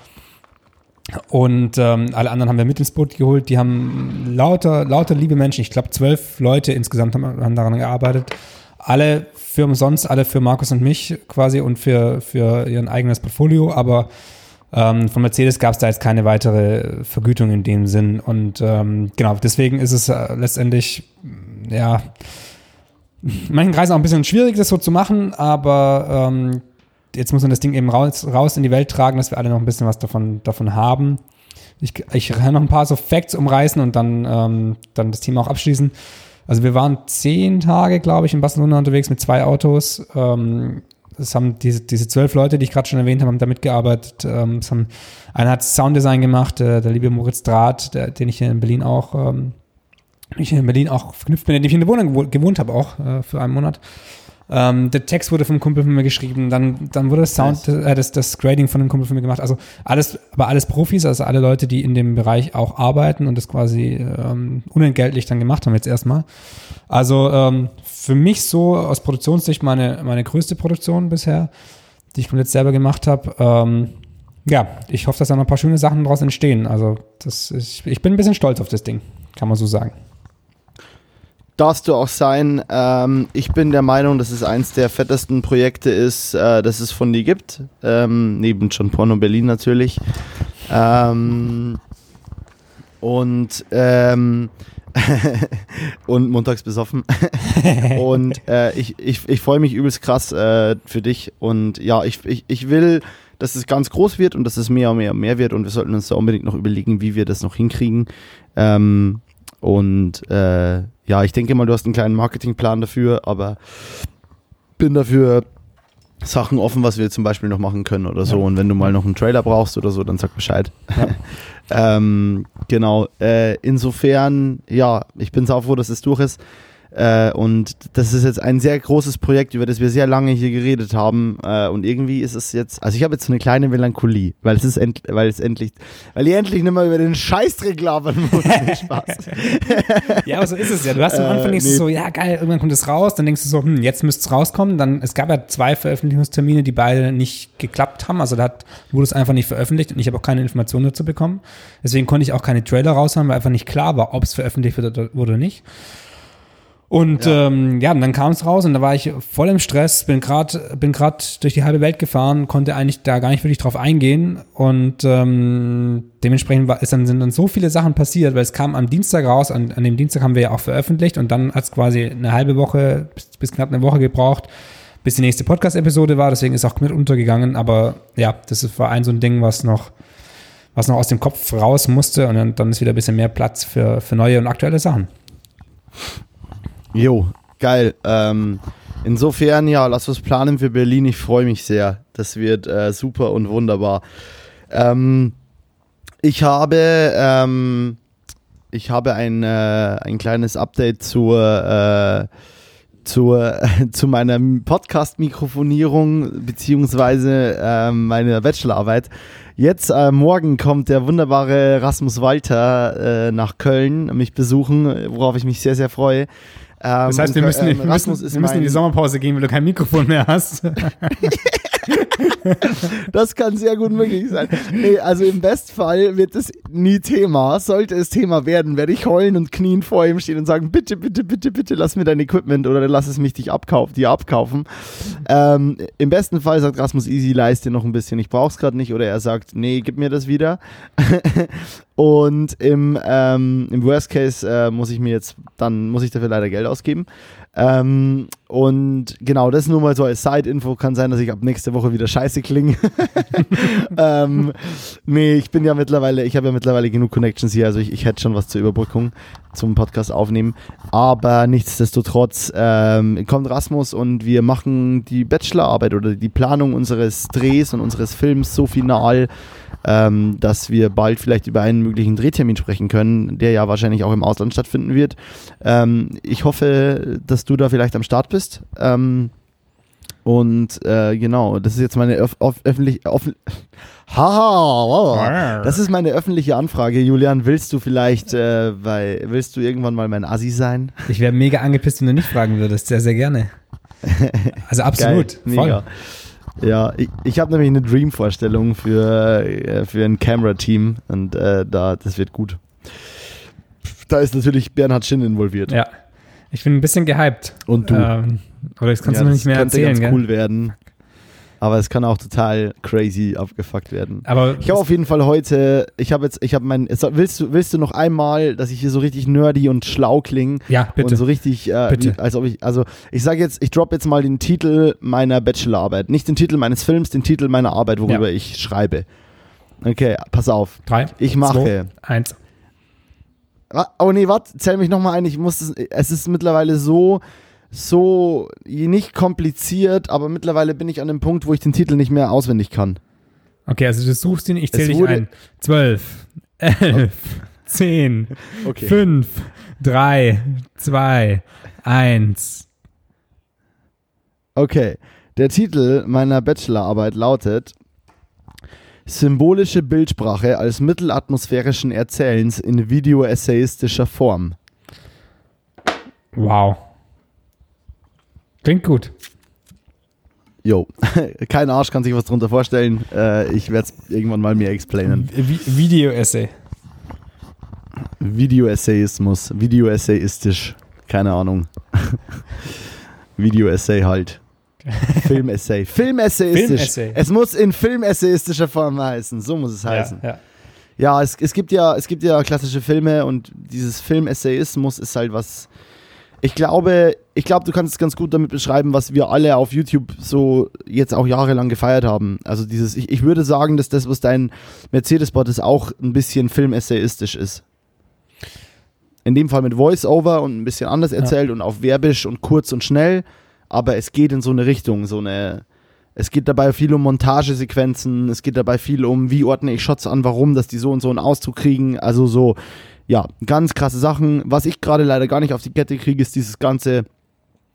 Und ähm, alle anderen haben wir mit ins Boot geholt. Die haben lauter, lauter liebe Menschen, ich glaube zwölf Leute insgesamt haben, haben daran gearbeitet. Alle für umsonst, alle für Markus und mich quasi und für, für ihr eigenes Portfolio. Aber ähm, von Mercedes gab es da jetzt keine weitere Vergütung in dem Sinn. Und ähm, genau, deswegen ist es äh, letztendlich, ja, in manchen Kreisen auch ein bisschen schwierig, das so zu machen, aber ähm, jetzt muss man das Ding eben raus, raus in die Welt tragen, dass wir alle noch ein bisschen was davon, davon haben. Ich, ich kann noch ein paar so Facts umreißen und dann, ähm, dann das Thema auch abschließen. Also wir waren zehn Tage, glaube ich, in Barcelona unterwegs mit zwei Autos. Ähm, das haben diese, diese zwölf Leute, die ich gerade schon erwähnt habe, haben da mitgearbeitet. Ähm, haben, einer hat Sounddesign gemacht, äh, der liebe Moritz Draht, der, den ich hier in Berlin auch, ähm, ich in Berlin auch verknüpft bin, den ich in der Wohnung gewohnt, gewohnt habe, auch äh, für einen Monat. Ähm, der Text wurde vom Kumpel von mir geschrieben, dann, dann wurde das Sound, äh, das, das Grading von dem Kumpel von mir gemacht. Also alles, aber alles Profis, also alle Leute, die in dem Bereich auch arbeiten und das quasi ähm, unentgeltlich dann gemacht haben jetzt erstmal. Also ähm, für mich so aus Produktionssicht meine, meine größte Produktion bisher, die ich komplett selber gemacht habe. Ähm, ja, ich hoffe, dass da noch ein paar schöne Sachen daraus entstehen. Also das ist, ich bin ein bisschen stolz auf das Ding, kann man so sagen darfst du auch sein. Ähm, ich bin der Meinung, dass es eins der fettesten Projekte ist, äh, das es von dir gibt. Ähm, neben John Porno Berlin natürlich. Ähm, und ähm, und montags besoffen. und äh, ich, ich, ich freue mich übelst krass äh, für dich. Und ja, ich, ich, ich will, dass es ganz groß wird und dass es mehr und mehr und mehr wird. Und wir sollten uns da unbedingt noch überlegen, wie wir das noch hinkriegen. Ähm, und äh, ja, ich denke mal, du hast einen kleinen Marketingplan dafür, aber bin dafür Sachen offen, was wir zum Beispiel noch machen können oder so. Ja. Und wenn du mal noch einen Trailer brauchst oder so, dann sag Bescheid. Ja. ähm, genau. Äh, insofern, ja, ich bin sau froh, dass es durch ist. Äh, und das ist jetzt ein sehr großes Projekt, über das wir sehr lange hier geredet haben. Äh, und irgendwie ist es jetzt, also ich habe jetzt so eine kleine Melancholie, weil es ist end, weil es endlich, weil ich endlich nicht mehr über den Scheißdreck labern muss. Spaß. ja, aber so ist es ja. Du hast am Anfang äh, nee. so, ja geil, irgendwann kommt es raus, dann denkst du so, hm, jetzt müsste es rauskommen. Dann, es gab ja zwei Veröffentlichungstermine, die beide nicht geklappt haben. Also da hat, wurde es einfach nicht veröffentlicht und ich habe auch keine Informationen dazu bekommen. Deswegen konnte ich auch keine Trailer raushauen, weil einfach nicht klar war, ob es veröffentlicht wird oder, oder nicht. Und ja, ähm, ja und dann kam es raus und da war ich voll im Stress, bin gerade bin grad durch die halbe Welt gefahren, konnte eigentlich da gar nicht wirklich drauf eingehen und ähm, dementsprechend war, ist dann, sind dann so viele Sachen passiert, weil es kam am Dienstag raus, an, an dem Dienstag haben wir ja auch veröffentlicht und dann hat es quasi eine halbe Woche bis, bis knapp eine Woche gebraucht, bis die nächste Podcast-Episode war, deswegen ist auch komplett untergegangen, aber ja, das war ein so ein Ding, was noch was noch aus dem Kopf raus musste und dann, dann ist wieder ein bisschen mehr Platz für, für neue und aktuelle Sachen. Jo, geil. Ähm, insofern, ja, lass uns planen für Berlin. Ich freue mich sehr. Das wird äh, super und wunderbar. Ähm, ich habe, ähm, ich habe ein, äh, ein kleines Update zur, äh, zur, zu meiner Podcast-Mikrofonierung beziehungsweise äh, meiner Bachelorarbeit. Jetzt äh, morgen kommt der wunderbare Rasmus Walter äh, nach Köln mich besuchen, worauf ich mich sehr, sehr freue. Ähm, das heißt, wir müssen, ähm, wir müssen, wir müssen in die Sommerpause gehen, weil du kein Mikrofon mehr hast. das kann sehr gut möglich sein. Nee, also im Bestfall wird es nie Thema. Sollte es Thema werden, werde ich heulen und knien vor ihm stehen und sagen, bitte, bitte, bitte, bitte, lass mir dein Equipment oder lass es mich dich abkaufen, dir abkaufen. Ähm, Im besten Fall sagt Rasmus Easy, leiste noch ein bisschen, ich brauch's gerade nicht. Oder er sagt, nee, gib mir das wieder. und im, ähm, im Worst Case äh, muss ich mir jetzt, dann muss ich dafür leider Geld ausgeben. Ähm, und genau, das nur mal so als Side-Info. Kann sein, dass ich ab nächste Woche wieder scheiße klinge. ähm, nee, ich bin ja mittlerweile, ich habe ja mittlerweile genug Connections hier, also ich, ich hätte schon was zur Überbrückung zum Podcast aufnehmen. Aber nichtsdestotrotz ähm, kommt Rasmus und wir machen die Bachelorarbeit oder die Planung unseres Drehs und unseres Films so final ähm, dass wir bald vielleicht über einen möglichen Drehtermin sprechen können, der ja wahrscheinlich auch im Ausland stattfinden wird. Ähm, ich hoffe, dass du da vielleicht am Start bist. Ähm, und äh, genau, das ist jetzt meine öf öffentliche. Haha, wow. das ist meine öffentliche Anfrage. Julian, willst du vielleicht, äh, bei, willst du irgendwann mal mein Assi sein? Ich wäre mega angepisst, wenn du nicht fragen würdest. Sehr, sehr gerne. Also absolut. Geil, voll. Ja, ich, ich habe nämlich eine Dream-Vorstellung für, äh, für ein Camera-Team und äh, da, das wird gut. Da ist natürlich Bernhard Schinn involviert. Ja. Ich bin ein bisschen gehypt. Und du. Ähm, oder das kannst ja, du noch nicht mehr erzählen. Das ganz cool werden. Aber es kann auch total crazy abgefuckt werden. Aber ich habe auf jeden Fall heute, ich habe jetzt, ich habe mein, willst du, willst du noch einmal, dass ich hier so richtig nerdy und schlau klinge? Ja, bitte. Und so richtig, äh, bitte. Wie, als ob ich, also ich sage jetzt, ich drop jetzt mal den Titel meiner Bachelorarbeit. Nicht den Titel meines Films, den Titel meiner Arbeit, worüber ja. ich schreibe. Okay, pass auf. Drei. Ich mache. Zwei, eins. Oh nee, warte, zähl mich nochmal ein. Ich muss das, es ist mittlerweile so, so nicht kompliziert, aber mittlerweile bin ich an dem Punkt, wo ich den Titel nicht mehr auswendig kann. Okay, also du suchst ihn, ich zähle dich ein. Zwölf, elf, zehn, okay. fünf, drei, zwei, eins. Okay, der Titel meiner Bachelorarbeit lautet Symbolische Bildsprache als Mittel atmosphärischen Erzählens in videoessayistischer Form. Wow. Klingt gut. Jo, kein Arsch kann sich was drunter vorstellen. Äh, ich werde es irgendwann mal mir explainen. Video-Essay. Video-Essayismus. Video-Essayistisch. Keine Ahnung. Video-Essay halt. Film-Essay. Film-Essayistisch. Film es muss in Film-Essayistischer Form heißen. So muss es heißen. Ja, ja. ja es, es, gibt ja, es gibt ja klassische Filme und dieses Film-Essayismus ist halt was ich glaube, ich glaube, du kannst es ganz gut damit beschreiben, was wir alle auf YouTube so jetzt auch jahrelang gefeiert haben. Also dieses, ich, ich würde sagen, dass das, was dein Mercedes-Bot ist, auch ein bisschen filmessayistisch ist. In dem Fall mit Voice-Over und ein bisschen anders erzählt ja. und auf werbisch und kurz und schnell, aber es geht in so eine Richtung, so eine, es geht dabei viel um Montagesequenzen, es geht dabei viel um, wie ordne ich Shots an, warum, dass die so und so einen Ausdruck kriegen. Also so, ja, ganz krasse Sachen. Was ich gerade leider gar nicht auf die Kette kriege, ist dieses ganze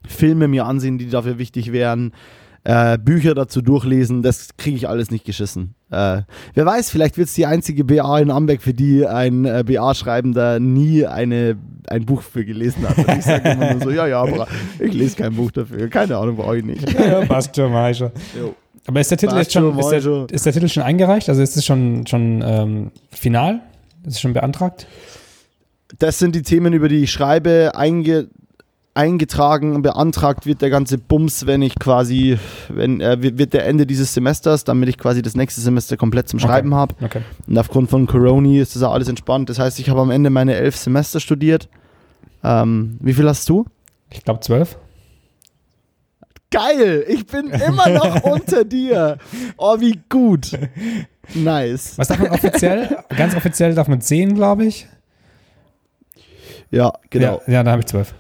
Filme mir ansehen, die dafür wichtig wären. Äh, Bücher dazu durchlesen, das kriege ich alles nicht geschissen. Äh, wer weiß, vielleicht wird es die einzige BA in Amberg, für die ein äh, BA-Schreibender nie eine, ein Buch für gelesen hat. Und ich sage immer nur so, ja, ja, aber ich lese kein Buch dafür. Keine Ahnung, brauche ich nicht. Ja, passt schon, mach ich schon. Aber ist der, Titel jetzt schon, ist, der, ist der Titel schon eingereicht? Also ist es schon, schon ähm, final? Ist es schon beantragt? Das sind die Themen, über die ich schreibe. Einge eingetragen, beantragt wird der ganze Bums, wenn ich quasi, wenn äh, wird der Ende dieses Semesters, damit ich quasi das nächste Semester komplett zum Schreiben okay. habe. Okay. Und aufgrund von Corona ist das alles entspannt. Das heißt, ich habe am Ende meine elf Semester studiert. Ähm, wie viel hast du? Ich glaube zwölf. Geil, ich bin immer noch unter dir. Oh, wie gut. Nice. Was darf man offiziell? Ganz offiziell darf man zehn, glaube ich. Ja, genau. Ja, ja da habe ich zwölf.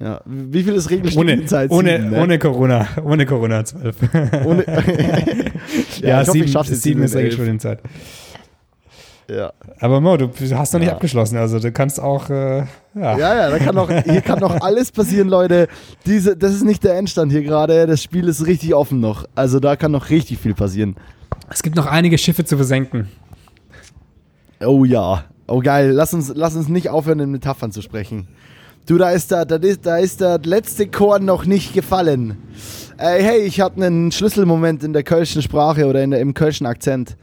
Ja. Wie viel ist Regelstudienzeit? Ohne, ohne, ne? ohne Corona. Ohne Corona 12. Ohne, ja, ja, ich sieben, hoffe, ich sieben ist Regelstudienzeit. Ja. Aber Mo, du hast noch nicht abgeschlossen, also du kannst auch, äh, ja. Ja, ja, da kann noch, hier kann noch alles passieren, Leute. Diese, das ist nicht der Endstand hier gerade, das Spiel ist richtig offen noch. Also da kann noch richtig viel passieren. Es gibt noch einige Schiffe zu versenken. Oh ja. Oh geil, lass uns, lass uns nicht aufhören, in Metaphern zu sprechen. Du, da ist da da ist der letzte Korn noch nicht gefallen. Äh, hey, ich hatte einen Schlüsselmoment in der kölschen Sprache oder in der, im kölschen Akzent.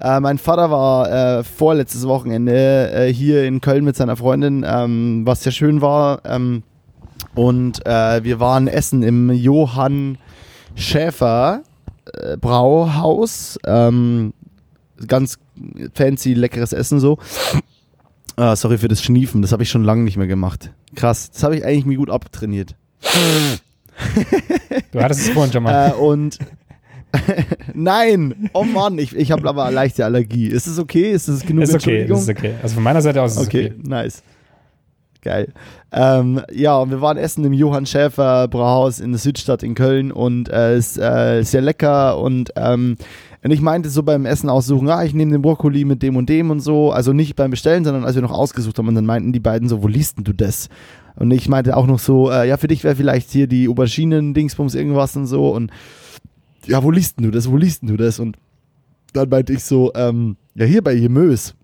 Äh, mein Vater war äh, vorletztes Wochenende äh, hier in Köln mit seiner Freundin, ähm, was sehr schön war. Ähm, und äh, wir waren essen im Johann Schäfer äh, Brauhaus. Ähm, ganz fancy, leckeres Essen so. Ah, sorry für das Schniefen, das habe ich schon lange nicht mehr gemacht. Krass, das habe ich eigentlich mir gut abtrainiert. du hattest es vorhin schon mal. Äh, und Nein, oh Mann, ich, ich habe aber eine leichte Allergie. Ist es okay? Ist es genug ist okay, ist okay. Also von meiner Seite aus ist okay, es okay. nice. Geil. Ähm, ja, und wir waren essen im Johann Schäfer Brauhaus in der Südstadt in Köln und äh, ist äh, sehr lecker und ähm, und ich meinte so beim Essen aussuchen, ah, ich nehme den Brokkoli mit dem und dem und so. Also nicht beim Bestellen, sondern als wir noch ausgesucht haben. Und dann meinten die beiden so, wo liest denn du das? Und ich meinte auch noch so, äh, ja, für dich wäre vielleicht hier die Auberginen-Dingsbums irgendwas und so. Und ja, wo liest denn du das? Wo liest denn du das? Und dann meinte ich so, ähm, ja, hier bei Jemös.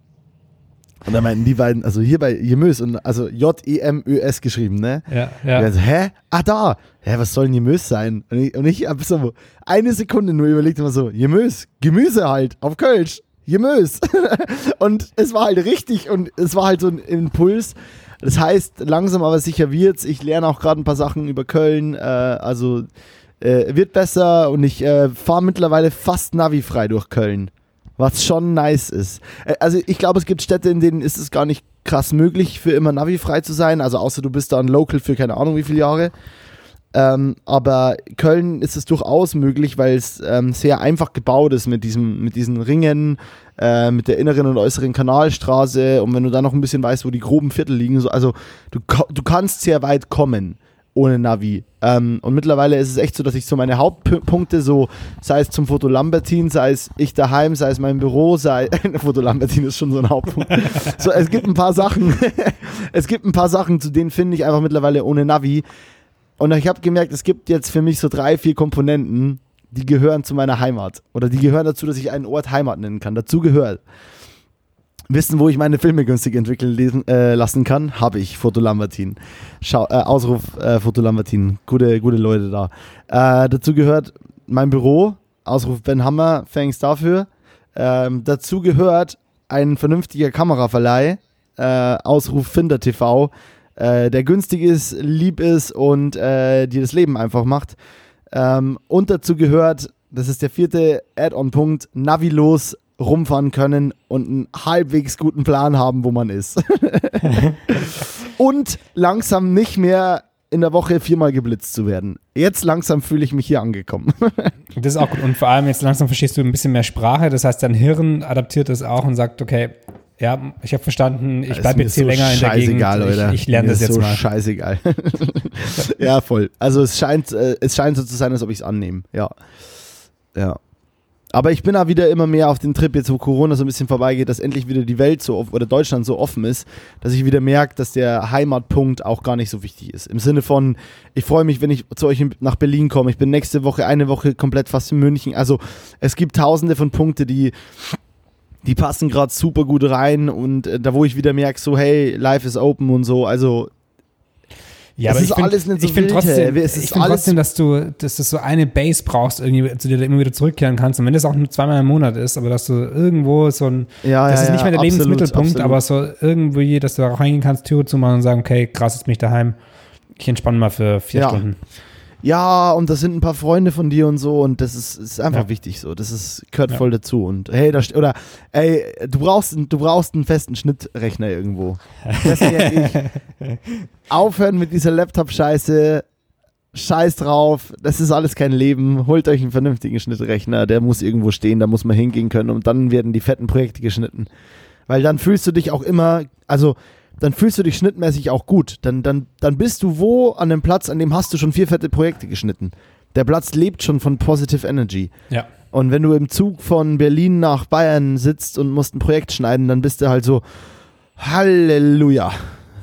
Und dann meinten die beiden, also hier bei Jemös und also J-E-M-Ö-S geschrieben, ne? Ja, ja. Und so, hä? Ah, da. Hä, was soll ein Jemös sein? Und ich, und ich habe so eine Sekunde nur überlegt immer so, Jemös, Gemüse halt, auf Kölsch, Jemös. und es war halt richtig und es war halt so ein Impuls. Das heißt, langsam aber sicher wird's. Ich lerne auch gerade ein paar Sachen über Köln, äh, also äh, wird besser und ich äh, fahre mittlerweile fast navifrei durch Köln was schon nice ist. Also ich glaube, es gibt Städte, in denen ist es gar nicht krass möglich, für immer Navi-frei zu sein. Also außer du bist da ein Local für keine Ahnung wie viele Jahre. Ähm, aber Köln ist es durchaus möglich, weil es ähm, sehr einfach gebaut ist mit, diesem, mit diesen Ringen, äh, mit der inneren und äußeren Kanalstraße. Und wenn du dann noch ein bisschen weißt, wo die groben Viertel liegen, so, also du, du kannst sehr weit kommen ohne Navi. Ähm, und mittlerweile ist es echt so, dass ich so meine Hauptpunkte, so sei es zum Foto Lambertin, sei es ich daheim, sei es mein Büro, sei Foto Lambertin ist schon so ein Hauptpunkt. so, es gibt ein paar Sachen, es gibt ein paar Sachen, zu denen finde ich einfach mittlerweile ohne Navi. Und ich habe gemerkt, es gibt jetzt für mich so drei, vier Komponenten, die gehören zu meiner Heimat. Oder die gehören dazu, dass ich einen Ort Heimat nennen kann. Dazu gehört Wissen, wo ich meine Filme günstig entwickeln lesen, äh, lassen kann, habe ich Foto Lambertin. Schau, äh, Ausruf äh, Foto Lambertin. Gute, gute Leute da. Äh, dazu gehört mein Büro. Ausruf Ben Hammer, thanks dafür. Ähm, dazu gehört ein vernünftiger Kameraverleih. Äh, Ausruf Finder TV, äh, der günstig ist, lieb ist und dir das Leben einfach macht. Ähm, und dazu gehört, das ist der vierte Add-on-Punkt, Navilos rumfahren können und einen halbwegs guten Plan haben, wo man ist. und langsam nicht mehr in der Woche viermal geblitzt zu werden. Jetzt langsam fühle ich mich hier angekommen. das ist auch gut. Und vor allem jetzt langsam verstehst du ein bisschen mehr Sprache. Das heißt, dein Hirn adaptiert das auch und sagt, okay, ja, ich habe verstanden, ich bleibe jetzt hier so länger in der Gegend. Leute. Ich, ich lerne das jetzt so mal. scheißegal. ja, voll. Also es scheint, äh, es scheint so zu sein, als ob ich es annehme. Ja. Ja. Aber ich bin da wieder immer mehr auf den Trip, jetzt wo Corona so ein bisschen vorbeigeht, dass endlich wieder die Welt so oder Deutschland so offen ist, dass ich wieder merke, dass der Heimatpunkt auch gar nicht so wichtig ist. Im Sinne von, ich freue mich, wenn ich zu euch nach Berlin komme. Ich bin nächste Woche eine Woche komplett fast in München. Also es gibt tausende von Punkte, die die passen gerade super gut rein und äh, da wo ich wieder merke, so hey, life is open und so. Also ja, aber es ich ist find, alles nicht so ich finde trotzdem, ist ich find alles- trotzdem, dass du, dass du so eine Base brauchst, irgendwie, zu der du immer wieder zurückkehren kannst. Und wenn das auch nur zweimal im Monat ist, aber dass du irgendwo so ein, Ja, das ja, ist nicht mehr der absolut, Lebensmittelpunkt, absolut. aber so irgendwie, dass du da reingehen kannst, Türe zumachen und sagen, okay, krass, jetzt bin ich daheim. Ich entspanne mal für vier. Stunden. Ja, und das sind ein paar Freunde von dir und so und das ist, ist einfach Ja. wichtig so. Das ist, gehört Ja. voll dazu. Und hey, da, oder ey, du brauchst, einen- du brauchst einen festen Schnittrechner irgendwo. Ich. Aufhören mit dieser Laptop-Scheiße. Scheiß drauf, das ist alles kein Leben. Holt euch einen vernünftigen Schnittrechner, der muss irgendwo stehen, da muss man hingehen können und dann werden die fetten Projekte geschnitten. Weil dann fühlst du dich auch immer, also dann fühlst du dich schnittmäßig auch gut. Dann, dann, dann bist du wo an dem Platz, an dem hast du schon vier fette Projekte geschnitten. Der Platz lebt schon von Positive Energy. Ja. Und wenn du im Zug von Berlin nach Bayern sitzt und musst ein Projekt schneiden, dann bist du halt so, Halleluja,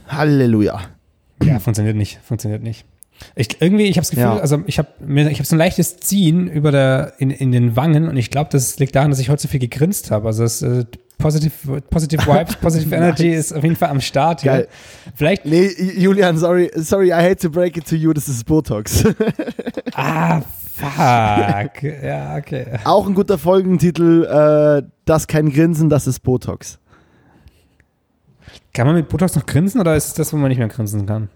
Halleluja. Ja, funktioniert nicht, funktioniert nicht. Ich, irgendwie, ich habe das Gefühl, Ja. also ich habe ich hab so ein leichtes Ziehen über der, in, in den Wangen und ich glaube, das liegt daran, dass ich heute so viel gegrinst habe. Also das äh, Positive, Positive Vibes, Positive Energy ist auf jeden Fall am Start hier. Geil. Vielleicht, Nee, Julian, sorry, sorry, I hate to break it to you, das ist Botox. ah, fuck. ja, okay. Auch ein guter Folgentitel, äh, das kein Grinsen, das ist Botox. Kann man mit Botox noch grinsen oder ist das, wo man nicht mehr grinsen kann?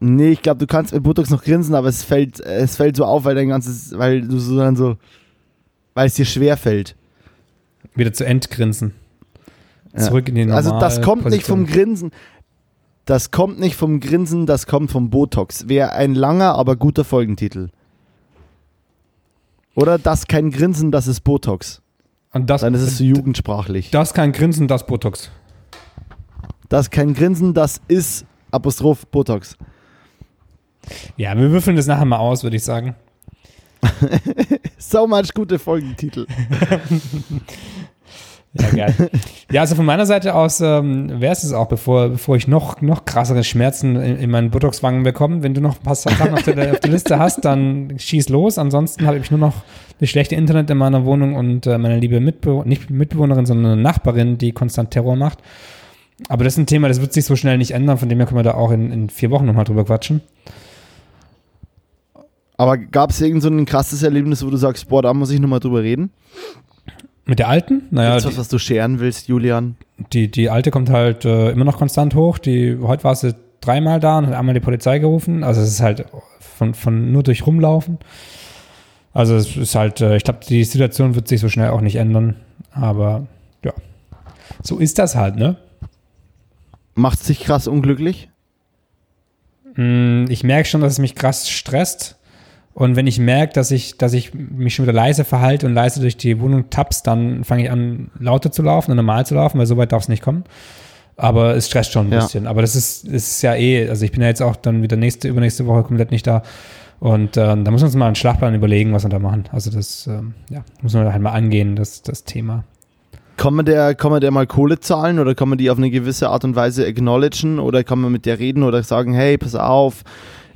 Nee, ich glaube, du kannst mit Botox noch grinsen, aber es fällt, es fällt so auf, weil dein ganzes, weil du so dann so, weil es dir schwer fällt. Wieder zu entgrinsen. Ja. Zurück in die normale Also das kommt nicht vom Position. Grinsen. Das kommt nicht vom Grinsen, das kommt vom Botox. Wäre ein langer, aber guter Folgentitel. Oder das kein Grinsen, das ist Botox. Und das, Dann ist es so jugendsprachlich. das kann Grinsen, das Botox. Das kein Grinsen, das ist Apostroph Botox. Ja, wir würfeln das nachher mal aus, würde ich sagen. So much gute Folgentitel. Ja, geil. ja, also von meiner Seite aus ähm, wäre es auch, bevor, bevor ich noch, noch krassere Schmerzen in, in meinen Botox-Wangen bekomme. Wenn du noch ein paar Sachen auf der, auf der Liste hast, dann schieß los. Ansonsten habe ich nur noch das schlechte Internet in meiner Wohnung und äh, meine liebe Mitbe nicht Mitbewohnerin, sondern eine Nachbarin, die konstant Terror macht. Aber das ist ein Thema, das wird sich so schnell nicht ändern. Von dem her können wir da auch in, in vier Wochen nochmal drüber quatschen. Aber gab es irgend so ein krasses Erlebnis, wo du sagst, boah, da muss ich nochmal drüber reden? Mit der alten? Naja, Gibt's was, was du scheren willst, Julian? Die, die alte kommt halt äh, immer noch konstant hoch. Die, heute war sie dreimal da und hat einmal die Polizei gerufen. Also es ist halt von, von nur durch rumlaufen. Also es ist halt, äh, ich glaube, die Situation wird sich so schnell auch nicht ändern. Aber ja, so ist das halt, ne? Macht dich krass unglücklich? Mm, Ich merke schon, dass es mich krass stresst. Und wenn ich merke, dass ich, dass ich mich schon wieder leise verhalte und leise durch die Wohnung tappst, dann fange ich an, lauter zu laufen und normal zu laufen, weil so weit darf es nicht kommen. Aber es stresst schon ein Ja. bisschen. Aber das ist, ist ja eh, also ich bin ja jetzt auch dann wieder nächste, übernächste Woche komplett nicht da. Und ähm, da muss man uns mal einen Schlachtplan überlegen, was wir da machen. Also das, ähm, ja, muss man halt mal angehen, das, das Thema. Kann man, der, kann man der mal Kohle zahlen oder kann man die auf eine gewisse Art und Weise acknowledgen oder kann man mit der reden oder sagen, hey, pass auf,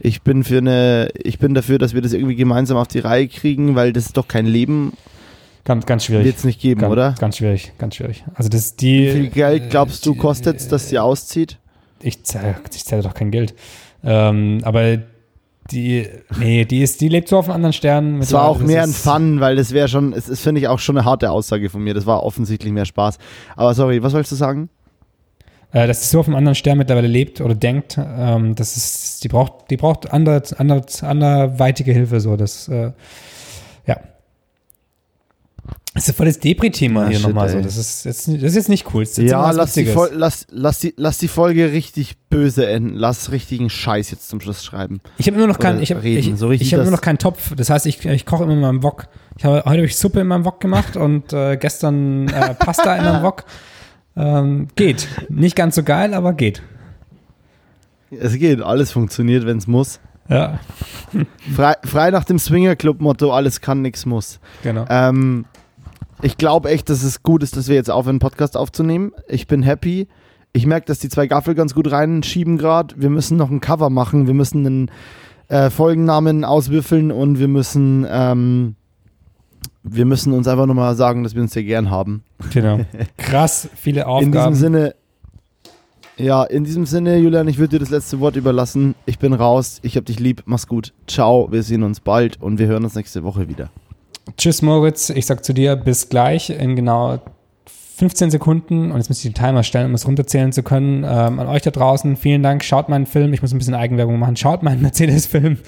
ich bin für eine, ich bin dafür, dass wir das irgendwie gemeinsam auf die Reihe kriegen, weil das ist doch kein Leben, Ganz, ganz schwierig. wird es nicht geben, ganz, oder? Ganz schwierig, ganz schwierig. Also das ist die. Wie viel Geld glaubst du kostet es, dass sie auszieht? ich zahle, ich zahle doch kein Geld. Ähm, aber die, nee, die ist, die lebt so auf einem anderen Stern. Es war auch mehr ein Fun, weil das wäre schon, es ist, finde ich, auch schon eine harte Aussage von mir. Das war offensichtlich mehr Spaß. Aber sorry, was wolltest du sagen? Äh, dass sie so auf einem anderen Stern mittlerweile lebt oder denkt, ähm, das ist, die braucht, die braucht andere, andere, anderweitige Hilfe, so, das, äh, ja. Das ist voll das Depri-Thema Ah, hier shit, nochmal so. Das ist, jetzt, das ist jetzt nicht cool. Jetzt Ja, lass die, lass, lass, die, lass die Folge richtig böse enden. Lass richtigen Scheiß jetzt zum Schluss schreiben. Ich habe immer noch keinen, ich habe ich, so ich hab immer noch keinen Topf. Das heißt, ich, ich koche immer in meinem Wok. Ich habe heute habe ich Suppe in meinem Wok gemacht und äh, gestern äh, Pasta in meinem Wok. Ähm, geht. Nicht ganz so geil, aber geht. Es geht, alles funktioniert, wenn es muss. Ja. Frei, frei nach dem Swinger-Club-Motto, alles kann, nichts muss. Genau. Ähm, ich glaube echt, dass es gut ist, dass wir jetzt aufhören, einen Podcast aufzunehmen. Ich bin happy. Ich merke, dass die zwei Gaffel ganz gut reinschieben gerade. Wir müssen noch ein Cover machen. Wir müssen einen äh, Folgennamen auswürfeln und wir müssen, ähm, wir müssen uns einfach nochmal sagen, dass wir uns sehr gern haben. Genau. Krass, viele Aufgaben. In diesem Sinne, ja, in diesem Sinne, Julian, ich würde dir das letzte Wort überlassen. Ich bin raus. Ich hab dich lieb. Mach's gut. Ciao. Wir sehen uns bald und wir hören uns nächste Woche wieder. Tschüss, Moritz. Ich sag zu dir bis gleich in genau 15 Sekunden. Und jetzt muss ich den Timer stellen, um es runterzählen zu können. Ähm, an euch da draußen, vielen Dank. Schaut meinen Film. Ich muss ein bisschen Eigenwerbung machen. Schaut meinen Mercedes-Film.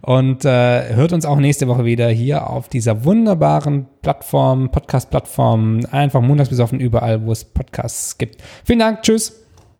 Und äh, hört uns auch nächste Woche wieder hier auf dieser wunderbaren Plattform, Podcast-Plattform. Einfach montags besoffen überall, wo es Podcasts gibt. Vielen Dank. Tschüss.